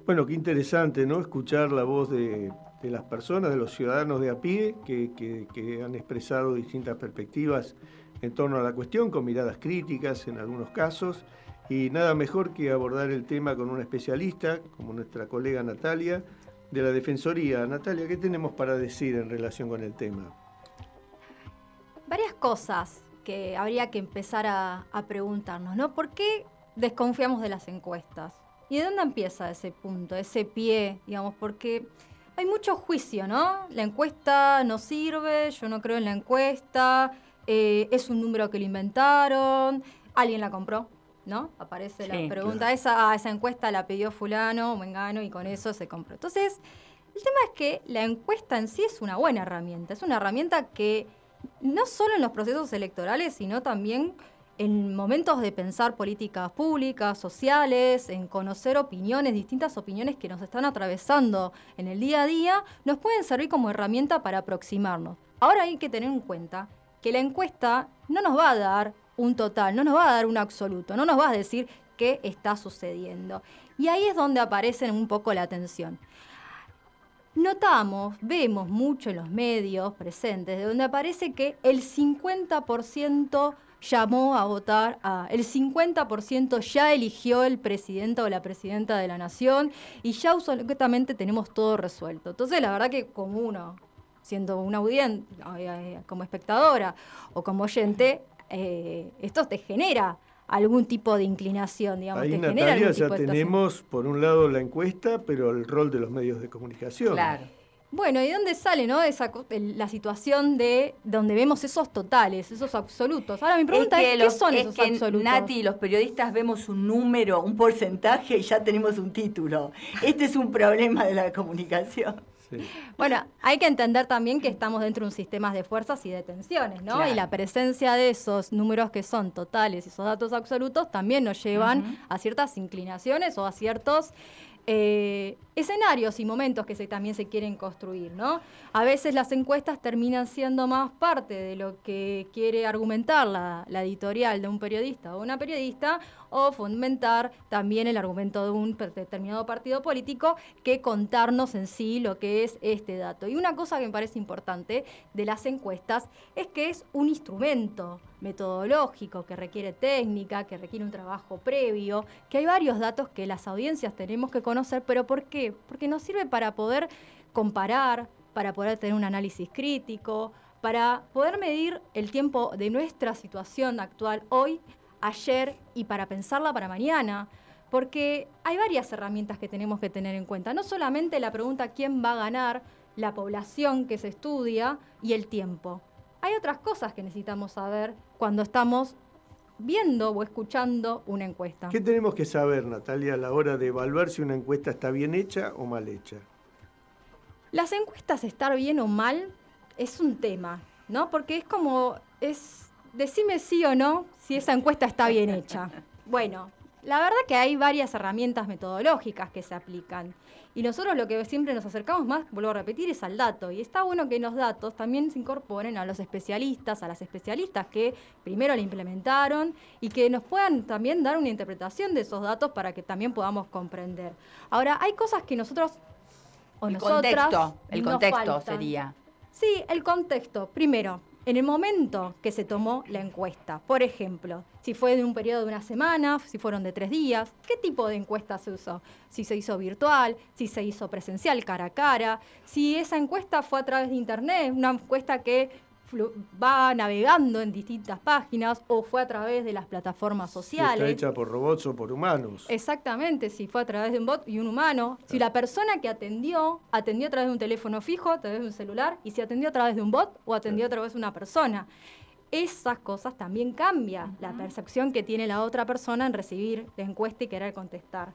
Bueno, qué interesante, ¿no? Escuchar la voz de, las personas, de los ciudadanos de a pie, que han expresado distintas perspectivas en torno a la cuestión, con miradas críticas en algunos casos, y nada mejor que abordar el tema con una especialista, como nuestra colega Natalia, de la Defensoría. Natalia, ¿qué tenemos para decir en relación con el tema? Varias cosas que habría que empezar a, preguntarnos, ¿no? ¿Por qué desconfiamos de las encuestas? ¿Y de dónde empieza ese punto, ese pie, digamos? Porque hay mucho juicio, ¿no? La encuesta no sirve, yo no creo en la encuesta, eh, es un número que lo inventaron, alguien la compró, ¿no? Aparece la pregunta, esa, ah, esa encuesta la pidió fulano, mengano, y con eso se compró. Entonces, el tema es que la encuesta en sí es una buena herramienta, es una herramienta que no solo en los procesos electorales, sino también en momentos de pensar políticas públicas, sociales, en conocer opiniones, distintas opiniones que nos están atravesando en el día a día, nos pueden servir como herramienta para aproximarnos. Ahora hay que tener en cuenta que la encuesta no nos va a dar un total, no nos va a dar un absoluto, no nos va a decir qué está sucediendo. Y ahí es donde aparece un poco la tensión. Notamos, vemos mucho en los medios presentes, de donde aparece que el 50% llamó a votar a. El 50% ya eligió el presidente o la presidenta de la nación y ya absolutamente tenemos todo resuelto. Entonces, la verdad que como uno, siendo una audiencia, como espectadora o como oyente, eh, esto te genera algún tipo de inclinación, digamos. Ahí, te Natalia, ya tenemos, por un lado, la encuesta, pero el rol de los medios de comunicación. Claro. Bueno, ¿y dónde sale no? Esa, la situación de donde vemos esos totales, esos absolutos? Ahora mi pregunta es, ¿qué son esos que, absolutos? Nati, los periodistas vemos un número, un porcentaje y ya tenemos un título. Este es un problema de la comunicación. Bueno, hay que entender también que estamos dentro de un sistema de fuerzas y de tensiones, ¿no? Y la presencia de esos números que son totales y esos datos absolutos también nos llevan a ciertas inclinaciones o a ciertos eh, escenarios y momentos que también se quieren construir, ¿no? A veces las encuestas terminan siendo más parte de lo que quiere argumentar la, la editorial de un periodista o una periodista o fundamentar también el argumento de un determinado partido político que contarnos en sí lo que es este dato. Y una cosa que me parece importante de las encuestas es que es un instrumento metodológico que requiere técnica, que requiere un trabajo previo, que hay varios datos que las audiencias tenemos que conocer, pero ¿por qué? Porque nos sirve para poder comparar, para poder tener un análisis crítico, para poder medir el tiempo de nuestra situación actual hoy ayer y para pensarla para mañana. Porque hay varias herramientas que tenemos que tener en cuenta. No solamente la pregunta quién va a ganar, la población que se estudia y el tiempo. Hay otras cosas que necesitamos saber cuando estamos viendo o escuchando una encuesta. ¿Qué tenemos que saber, Natalia, a la hora de evaluar si una encuesta está bien hecha o mal hecha? Las encuestas estar bien o mal es un tema, ¿no? Porque es como, es decime sí o no si esa encuesta está bien hecha. *laughs* Bueno, la verdad que hay varias herramientas metodológicas que se aplican. Y nosotros lo que siempre nos acercamos más, vuelvo a repetir, es al dato. Y está bueno que los datos también se incorporen a los especialistas, a las especialistas que primero la implementaron y que nos puedan también dar una interpretación de esos datos para que también podamos comprender. Ahora, hay cosas que nosotros o el contexto, el contexto sería. Sí, el contexto. Primero, en el momento que se tomó la encuesta. Por ejemplo, si fue de un periodo de una semana, si fueron de tres días, ¿qué tipo de encuesta se usó? Si se hizo virtual, si se hizo presencial cara a cara, si esa encuesta fue a través de internet, una encuesta que va navegando en distintas páginas o fue a través de las plataformas sociales. está hecha por robots o por humanos. Exactamente, si fue a través de un bot y un humano. Si la persona que atendió, atendió a través de un teléfono fijo, a través de un celular, y si atendió a través de un bot o atendió a través de una persona. Esas cosas también cambian la percepción que tiene la otra persona en recibir la encuesta y querer contestar.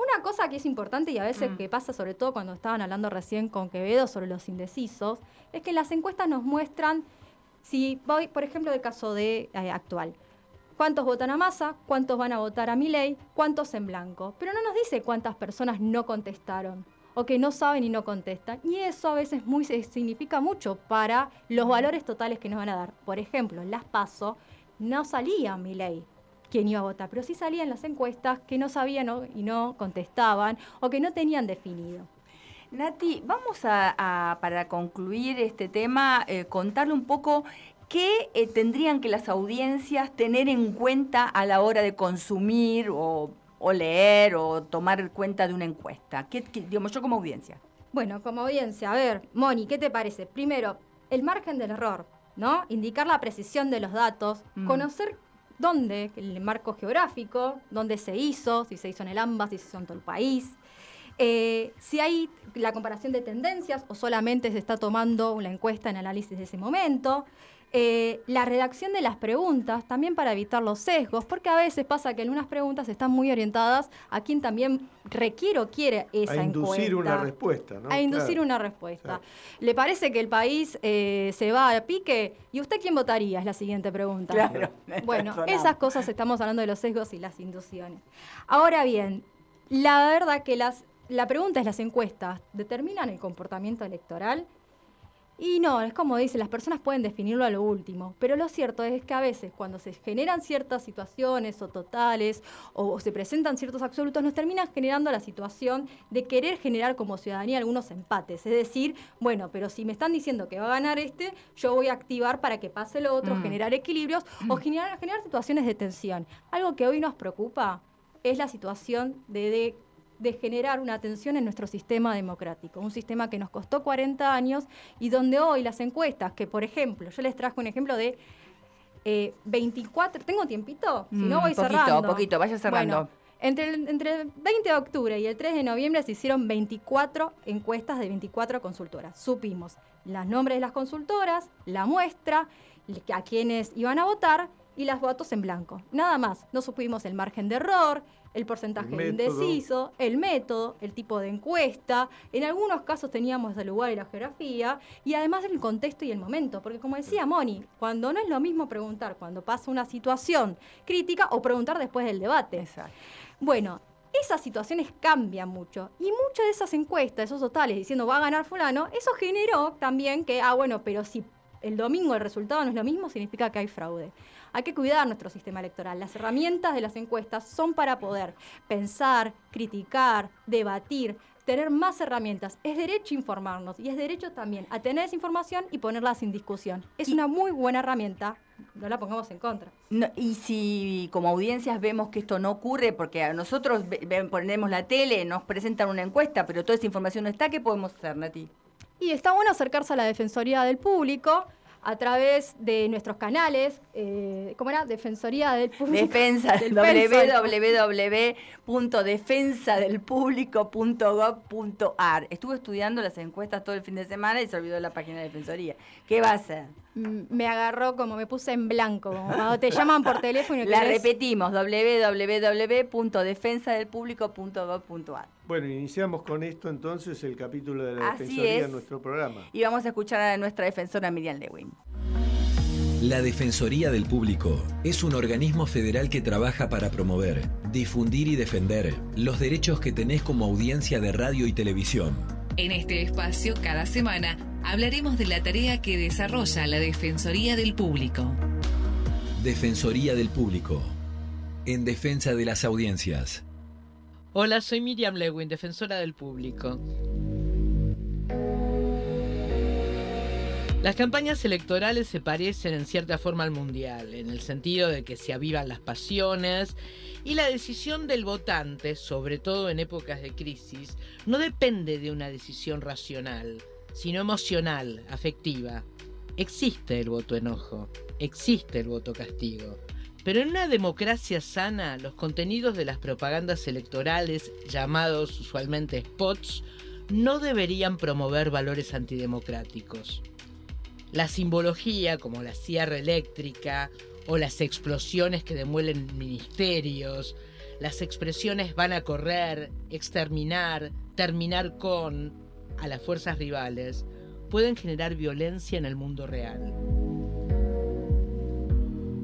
Una cosa que es importante y a veces mm. que pasa, sobre todo cuando estaban hablando recién con Quevedo sobre los indecisos, es que las encuestas nos muestran, si voy, por ejemplo, el caso de eh, actual, cuántos votan a masa, cuántos van a votar a mi ley, cuántos en blanco. Pero no nos dice cuántas personas no contestaron o que no saben y no contestan. Y eso a veces muy, significa mucho para los valores totales que nos van a dar. Por ejemplo, en las PASO no salía mi ley quién iba a votar, pero sí salían las encuestas que no sabían y no contestaban o que no tenían definido. Nati, vamos a, para concluir este tema, eh, contarle un poco qué eh, tendrían que las audiencias tener en cuenta a la hora de consumir o, leer o tomar cuenta de una encuesta. ¿Qué, digamos yo como audiencia? Bueno, como audiencia, a ver, Moni, ¿qué te parece? Primero, el margen del error, ¿no? Indicar la precisión de los datos, mm. conocer dónde, el marco geográfico, dónde se hizo, si se hizo en el AMBA, si se hizo en todo el país. Eh, si hay la comparación de tendencias o solamente se está tomando una encuesta en análisis de ese momento. Eh, la redacción de las preguntas, también para evitar los sesgos, porque a veces pasa que algunas preguntas están muy orientadas a quien también requiere o quiere esa encuesta. A inducir una respuesta, ¿no? A inducir una respuesta. ¿Le parece que el país eh, se va a pique? ¿Y usted quién votaría? Es la siguiente pregunta. Claro. Bueno, esas cosas estamos hablando de los sesgos y las inducciones. Ahora bien, la verdad que las, la pregunta es las encuestas, ¿determinan el comportamiento electoral? Y no, es como dice, las personas pueden definirlo a lo último, pero lo cierto es que a veces cuando se generan ciertas situaciones o totales o, se presentan ciertos absolutos, nos termina generando la situación de querer generar como ciudadanía algunos empates. Es decir, bueno, pero si me están diciendo que va a ganar este, yo voy a activar para que pase lo otro, Mm. generar equilibrios o generar, generar situaciones de tensión. Algo que hoy nos preocupa es la situación de, de de generar una tensión en nuestro sistema democrático, un sistema que nos costó 40 años y donde hoy las encuestas, que por ejemplo, yo les trajo un ejemplo de eh, 24, ¿tengo tiempito? Si no Mm, voy poquito, cerrando. poquito, vaya cerrando. Bueno, entre el, entre el 20 de octubre y el 3 de noviembre se hicieron 24 encuestas de 24 consultoras. Supimos los nombres de las consultoras, la muestra, a quienes iban a votar y las votos en blanco. Nada más. No supimos el margen de error, el porcentaje El de método. indeciso, el método, el tipo de encuesta. En algunos casos teníamos el lugar y la geografía y además el contexto y el momento. Porque como decía Moni, cuando no es lo mismo preguntar cuando pasa una situación crítica o preguntar después del debate. Bueno, esas situaciones cambian mucho. Y muchas de esas encuestas, esos totales diciendo va a ganar fulano, eso generó también que, ah, bueno, pero si el domingo el resultado no es lo mismo, significa que hay fraude. Hay que cuidar nuestro sistema electoral. Las herramientas de las encuestas son para poder pensar, criticar, debatir, tener más herramientas. Es derecho informarnos y es derecho también a tener esa información y ponerla sin discusión. Es una muy buena herramienta, no la pongamos en contra. No, y si como audiencias vemos que esto no ocurre, porque a nosotros ponemos la tele, nos presentan una encuesta, pero toda esa información no está, ¿qué podemos hacer, Nati? Y está bueno acercarse a la Defensoría del Público a través de nuestros canales, eh, ¿cómo era? Defensoría del Público. Defensa, *laughs* del www.defensadelpublico.gov.ar. Estuve estudiando las encuestas todo el fin de semana y se olvidó la página de Defensoría. ¿Qué va a hacer? Me agarró como me puse en blanco, como cuando te llaman por teléfono y La querés- repetimos, www.defensadelpublico.gov.ar. Bueno, iniciamos con esto entonces el capítulo de la Así Defensoría es. en nuestro programa. Y vamos a escuchar a nuestra defensora Miriam Lewin. La Defensoría del Público es un organismo federal que trabaja para promover, difundir y defender los derechos que tenés como audiencia de radio y televisión. En este espacio, cada semana, hablaremos de la tarea que desarrolla la Defensoría del Público. Defensoría del Público. En defensa de las audiencias. Hola, soy Miriam Lewin, defensora del público. Las campañas electorales se parecen en cierta forma al mundial, en el sentido de que se avivan las pasiones y la decisión del votante, sobre todo en épocas de crisis, no depende de una decisión racional, sino emocional, afectiva. Existe el voto enojo, existe el voto castigo. Pero en una democracia sana, los contenidos de las propagandas electorales, llamados usualmente spots, no deberían promover valores antidemocráticos. La simbología, como la sierra eléctrica o las explosiones que demuelen ministerios, las expresiones van a correr, exterminar, terminar con a las fuerzas rivales, pueden generar violencia en el mundo real.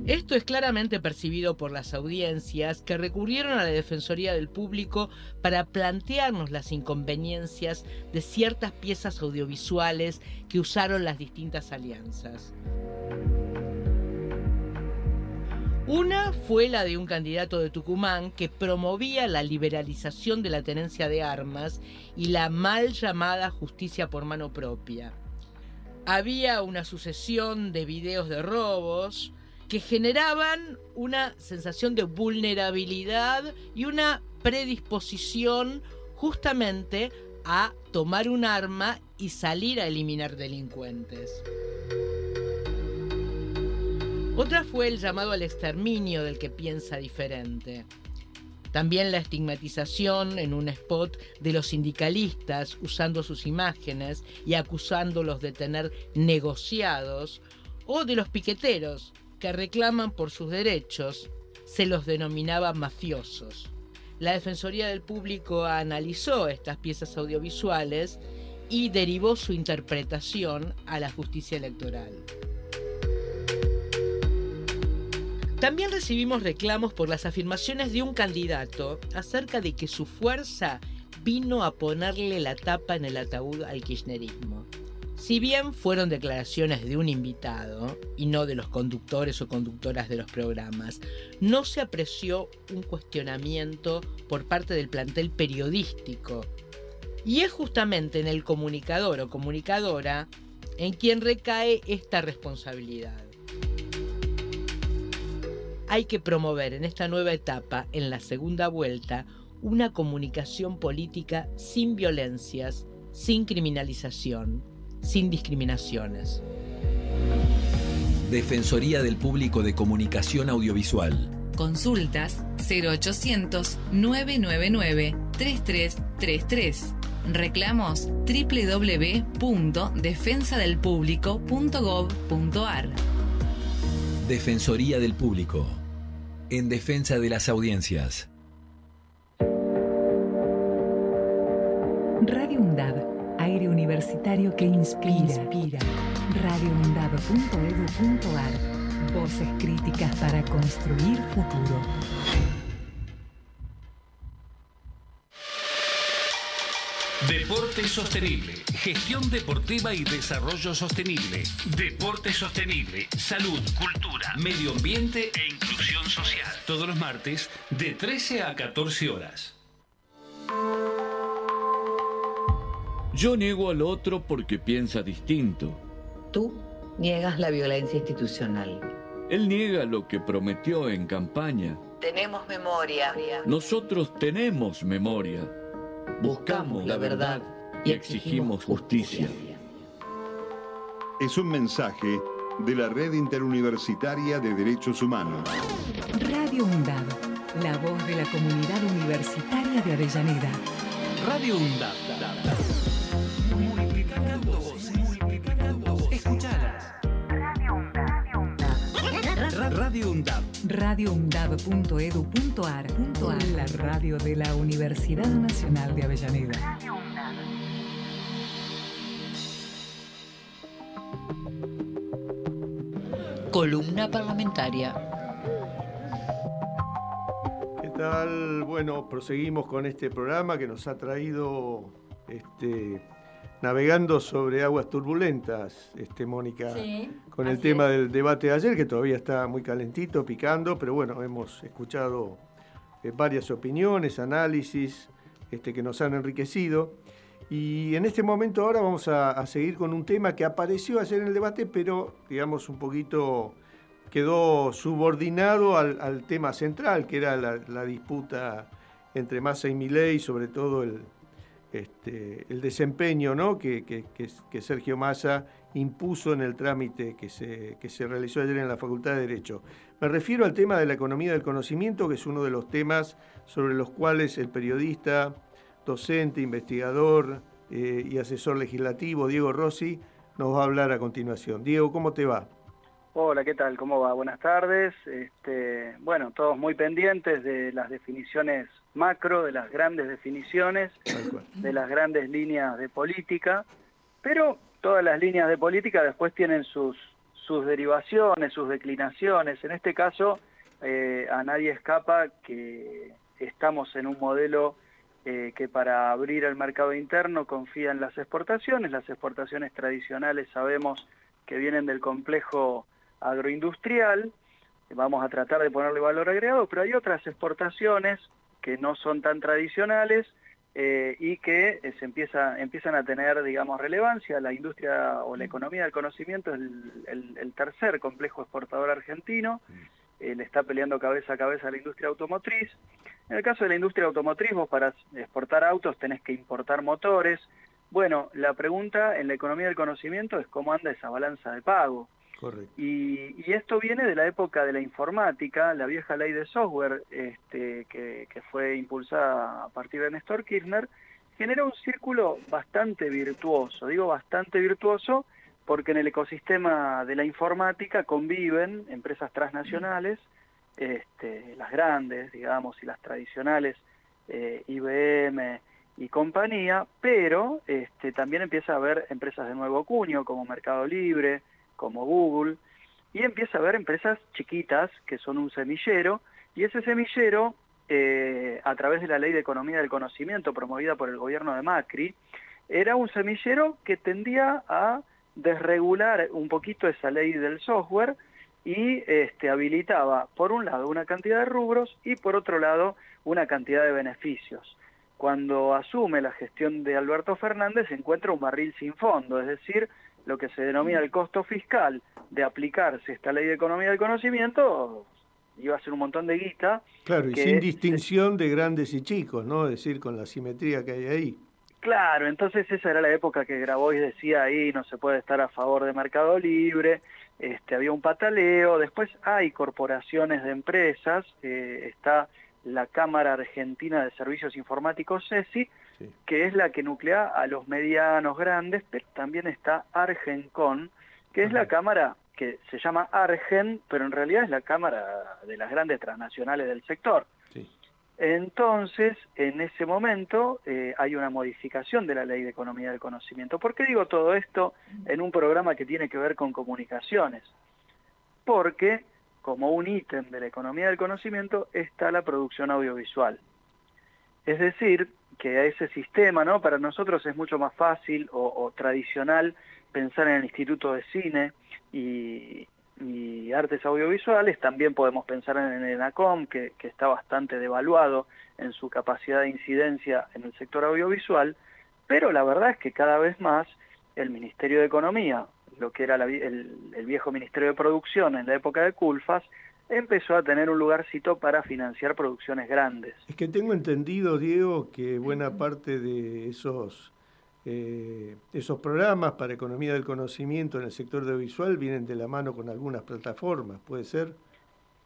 Esto es claramente percibido por las audiencias que recurrieron a la Defensoría del Público para plantearnos las inconveniencias de ciertas piezas audiovisuales que usaron las distintas alianzas. Una fue la de un candidato de Tucumán que promovía la liberalización de la tenencia de armas y la mal llamada justicia por mano propia. Había una sucesión de videos de robos, que generaban una sensación de vulnerabilidad y una predisposición justamente a tomar un arma y salir a eliminar delincuentes. Otra fue el llamado al exterminio del que piensa diferente. También la estigmatización en un spot de los sindicalistas usando sus imágenes y acusándolos de tener negociados, o de los piqueteros que reclaman por sus derechos, se los denominaba mafiosos. La Defensoría del Público analizó estas piezas audiovisuales y derivó su interpretación a la justicia electoral. También recibimos reclamos por las afirmaciones de un candidato acerca de que su fuerza vino a ponerle la tapa en el ataúd al kirchnerismo. Si bien fueron declaraciones de un invitado y no de los conductores o conductoras de los programas, no se apreció un cuestionamiento por parte del plantel periodístico. Y es justamente en el comunicador o comunicadora en quien recae esta responsabilidad hay que promover en esta nueva etapa, en la segunda vuelta, una comunicación política sin violencias, sin criminalización, sin discriminaciones. Defensoría del Público de Comunicación Audiovisual. Consultas 0800 999 3333. Reclamos www.defensadelpublico.gov.ar. Defensoría del Público. En defensa de las audiencias. Radio UNDAD, aire universitario que inspira. inspira. radioundad.edu.ar. Voces críticas para construir futuro. Deporte sostenible, gestión deportiva y desarrollo sostenible. Deporte sostenible, salud, cultura, medio ambiente e inclusión social. Todos los martes de 13 a 14 horas. Yo niego al otro porque piensa distinto. Tú niegas la violencia institucional. Él niega lo que prometió en campaña. Tenemos memoria. Nosotros tenemos memoria. Buscamos la verdad y exigimos justicia. Es un mensaje de la Red Interuniversitaria de Derechos Humanos. Radio UNDAD, la voz de la comunidad universitaria de Avellaneda. Radio UNDAD. Radio radioundad.edu.ar. La radio de la Universidad Nacional de Avellaneda. Columna parlamentaria. ¿Qué tal? Bueno, proseguimos con este programa que nos ha traído este, navegando sobre aguas turbulentas, este, Mónica, Sí, con el tema es. del debate de ayer, que todavía está muy calentito, picando, pero bueno, hemos escuchado eh, varias opiniones, análisis este, que nos han enriquecido. Y en este momento ahora vamos a, a seguir con un tema que apareció ayer en el debate, pero digamos un poquito quedó subordinado al, al tema central, que era la, la disputa entre Massa y Milei, sobre todo el, este, el desempeño ¿no? que, Sergio Massa impuso en el trámite que se, que se realizó ayer en la Facultad de Derecho. Me refiero al tema de la economía del conocimiento, que es uno de los temas sobre los cuales el periodista, docente, investigador eh, y asesor legislativo Diego Rossi nos va a hablar a continuación. Diego, ¿cómo te va? Hola, ¿qué tal? ¿Cómo va? Buenas tardes. Este, bueno, todos muy pendientes de las definiciones macro, de las grandes definiciones, de las grandes líneas de política, pero todas las líneas de política después tienen sus, sus derivaciones, sus declinaciones. En este caso, eh, a nadie escapa que estamos en un modelo eh, que para abrir el mercado interno confía en las exportaciones. Las exportaciones tradicionales sabemos que vienen del complejo agroindustrial. Vamos a tratar de ponerle valor agregado, pero hay otras exportaciones que no son tan tradicionales eh, y que eh, se empieza, empiezan a tener, digamos, relevancia. La industria o la economía del conocimiento es el tercer complejo exportador argentino. Eh, le está peleando cabeza a cabeza a la industria automotriz. En el caso de la industria automotriz, vos para exportar autos tenés que importar motores. Bueno, la pregunta en la economía del conocimiento es cómo anda esa balanza de pago. Y, esto viene de la época de la informática, la vieja ley de software este, que, que fue impulsada a partir de Néstor Kirchner, genera un círculo bastante virtuoso. Digo bastante virtuoso porque en el ecosistema de la informática conviven empresas transnacionales, este, las grandes, digamos, y las tradicionales, eh, IBM y compañía, pero este, también empieza a haber empresas de nuevo cuño como Mercado Libre, como Google, y empieza a haber empresas chiquitas que son un semillero, y ese semillero, eh, a través de la Ley de Economía del Conocimiento promovida por el gobierno de Macri, era un semillero que tendía a desregular un poquito esa ley del software y este, habilitaba, por un lado, una cantidad de rubros y por otro lado, una cantidad de beneficios. Cuando asume la gestión de Alberto Fernández se encuentra un barril sin fondo, es decir, lo que se denomina el costo fiscal de aplicarse esta ley de economía del conocimiento iba a ser un montón de guita. Claro, y sin distinción de grandes y chicos, ¿no? Es decir, con la simetría que hay ahí. Claro, entonces esa era la época que Grabois decía ahí, no se puede estar a favor de Mercado Libre, este, había un pataleo, después hay corporaciones de empresas, eh, está la Cámara Argentina de Servicios Informáticos, CESI, que es la que nuclea a los medianos grandes, pero también está Argencon, que es la cámara que se llama Argen, pero en realidad es la cámara de las grandes transnacionales del sector. Entonces, en ese momento eh, hay una modificación de la ley de economía del conocimiento. ¿Por qué digo todo esto en un programa que tiene que ver con comunicaciones? Porque como un ítem de la economía del conocimiento está la producción audiovisual. Es decir, que a ese sistema, ¿no? Para nosotros es mucho más fácil o, tradicional pensar en el Instituto de Cine y, artes audiovisuales, también podemos pensar en el ENACOM, que, que, está bastante devaluado en su capacidad de incidencia en el sector audiovisual, pero la verdad es que cada vez más el Ministerio de Economía, lo que era el, el, viejo Ministerio de Producción en la época de Culfas, empezó a tener un lugarcito para financiar producciones grandes. Es que tengo entendido, Diego, que buena parte de esos eh, esos programas para economía del conocimiento en el sector audiovisual vienen de la mano con algunas plataformas, ¿puede ser?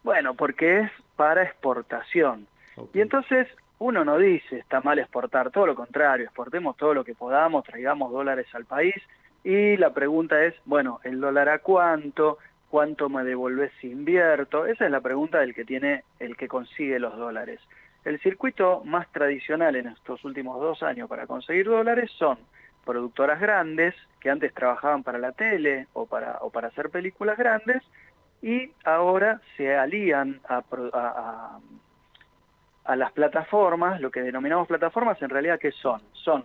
Bueno, porque es para exportación. Y entonces uno no dice está mal exportar, todo lo contrario, exportemos todo lo que podamos, traigamos dólares al país y la pregunta es, bueno, ¿el dólar a cuánto? ¿Cuánto me devolvés si invierto? Esa es la pregunta del que tiene el que consigue los dólares. El circuito más tradicional en estos últimos dos años para conseguir dólares son productoras grandes que antes trabajaban para la tele o para, o para hacer películas grandes y ahora se alían a, a, las plataformas, lo que denominamos plataformas en realidad ¿qué son? Son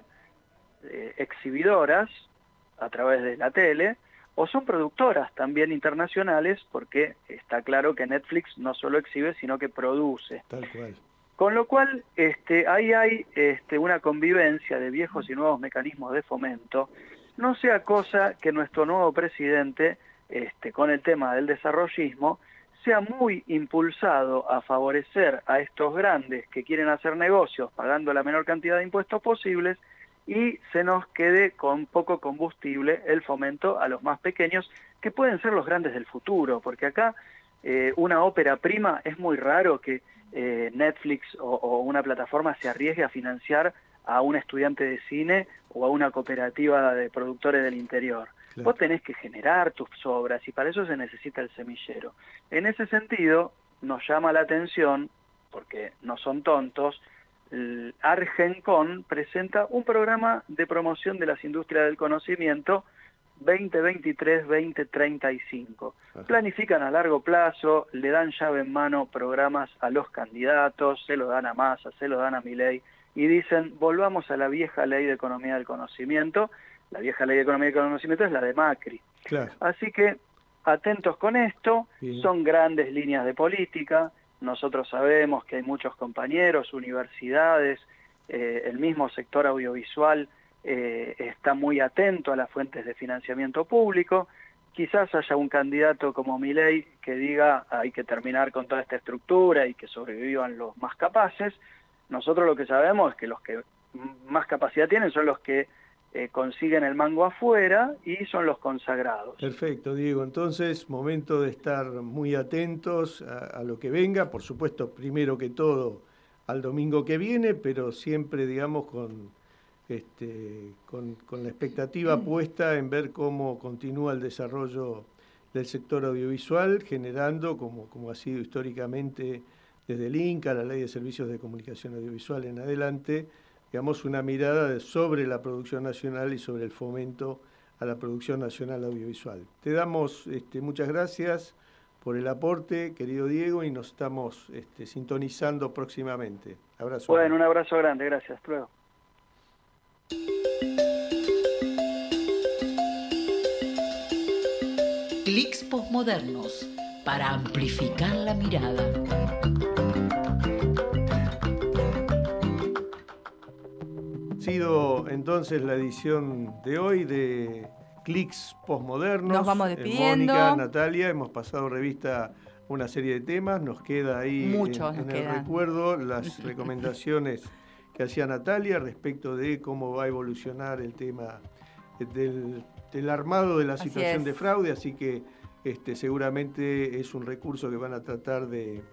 eh, exhibidoras a través de la tele o son productoras también internacionales porque está claro que Netflix no solo exhibe sino que produce. Tal cual. Con lo cual, este, ahí hay este, una convivencia de viejos y nuevos mecanismos de fomento, no sea cosa que nuestro nuevo presidente, este, con el tema del desarrollismo, sea muy impulsado a favorecer a estos grandes que quieren hacer negocios pagando la menor cantidad de impuestos posibles y se nos quede con poco combustible el fomento a los más pequeños, que pueden ser los grandes del futuro, porque acá eh, una ópera prima es muy raro que eh, Netflix o, una plataforma se arriesgue a financiar a un estudiante de cine o a una cooperativa de productores del interior. Vos tenés que generar tus obras y para eso se necesita el semillero. En ese sentido, nos llama la atención, porque no son tontos, Argencon presenta un programa de promoción de las industrias del conocimiento 2023-2035. Planifican a largo plazo, le dan llave en mano programas a los candidatos, se lo dan a Massa, se lo dan a Milei y dicen, volvamos a la vieja ley de economía del conocimiento. La vieja ley de economía del conocimiento es la de Macri. Así que atentos con esto, son grandes líneas de política, nosotros sabemos que hay muchos compañeros, universidades, eh, el mismo sector audiovisual eh, está muy atento a las fuentes de financiamiento público. Quizás haya un candidato como Milei que diga hay que terminar con toda esta estructura y que sobrevivan los más capaces. Nosotros lo que sabemos es que los que más capacidad tienen son los que eh, consiguen el mango afuera y son los consagrados. Perfecto, Diego. Entonces, momento de estar muy atentos a, lo que venga. Por supuesto, primero que todo al domingo que viene, pero siempre, digamos, con, este, con, con la expectativa puesta en ver cómo continúa el desarrollo del sector audiovisual, generando, como, como ha sido históricamente desde el INCA, la Ley de Servicios de Comunicación Audiovisual en adelante, digamos, una mirada sobre la producción nacional y sobre el fomento a la producción nacional audiovisual. Te damos este, muchas gracias por el aporte, querido Diego, y nos estamos este, sintonizando próximamente. Abrazo. Bueno, un abrazo grande, gracias. luego. clics posmodernos para amplificar la mirada. Sido entonces la edición de hoy de Clics Postmodernos. Nos vamos eh, despidiendo. Mónica, Natalia, hemos pasado revista una serie de temas, nos queda ahí Mucho, en, el recuerdo las *laughs* recomendaciones que hacía Natalia respecto de cómo va a evolucionar el tema del el armado de la situación de fraude, así que este, seguramente es un recurso que van a tratar de,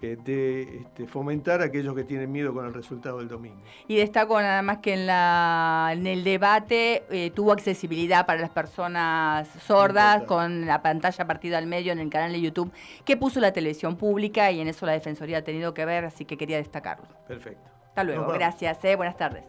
de este, fomentar a aquellos que tienen miedo con el resultado del domingo. Y destaco nada más que en, la, en el debate eh, tuvo accesibilidad para las personas sordas con la pantalla partida al medio en el canal de YouTube que puso la televisión pública y en eso la Defensoría ha tenido que ver, así que quería destacarlo. Perfecto. Hasta luego, gracias, eh, buenas tardes.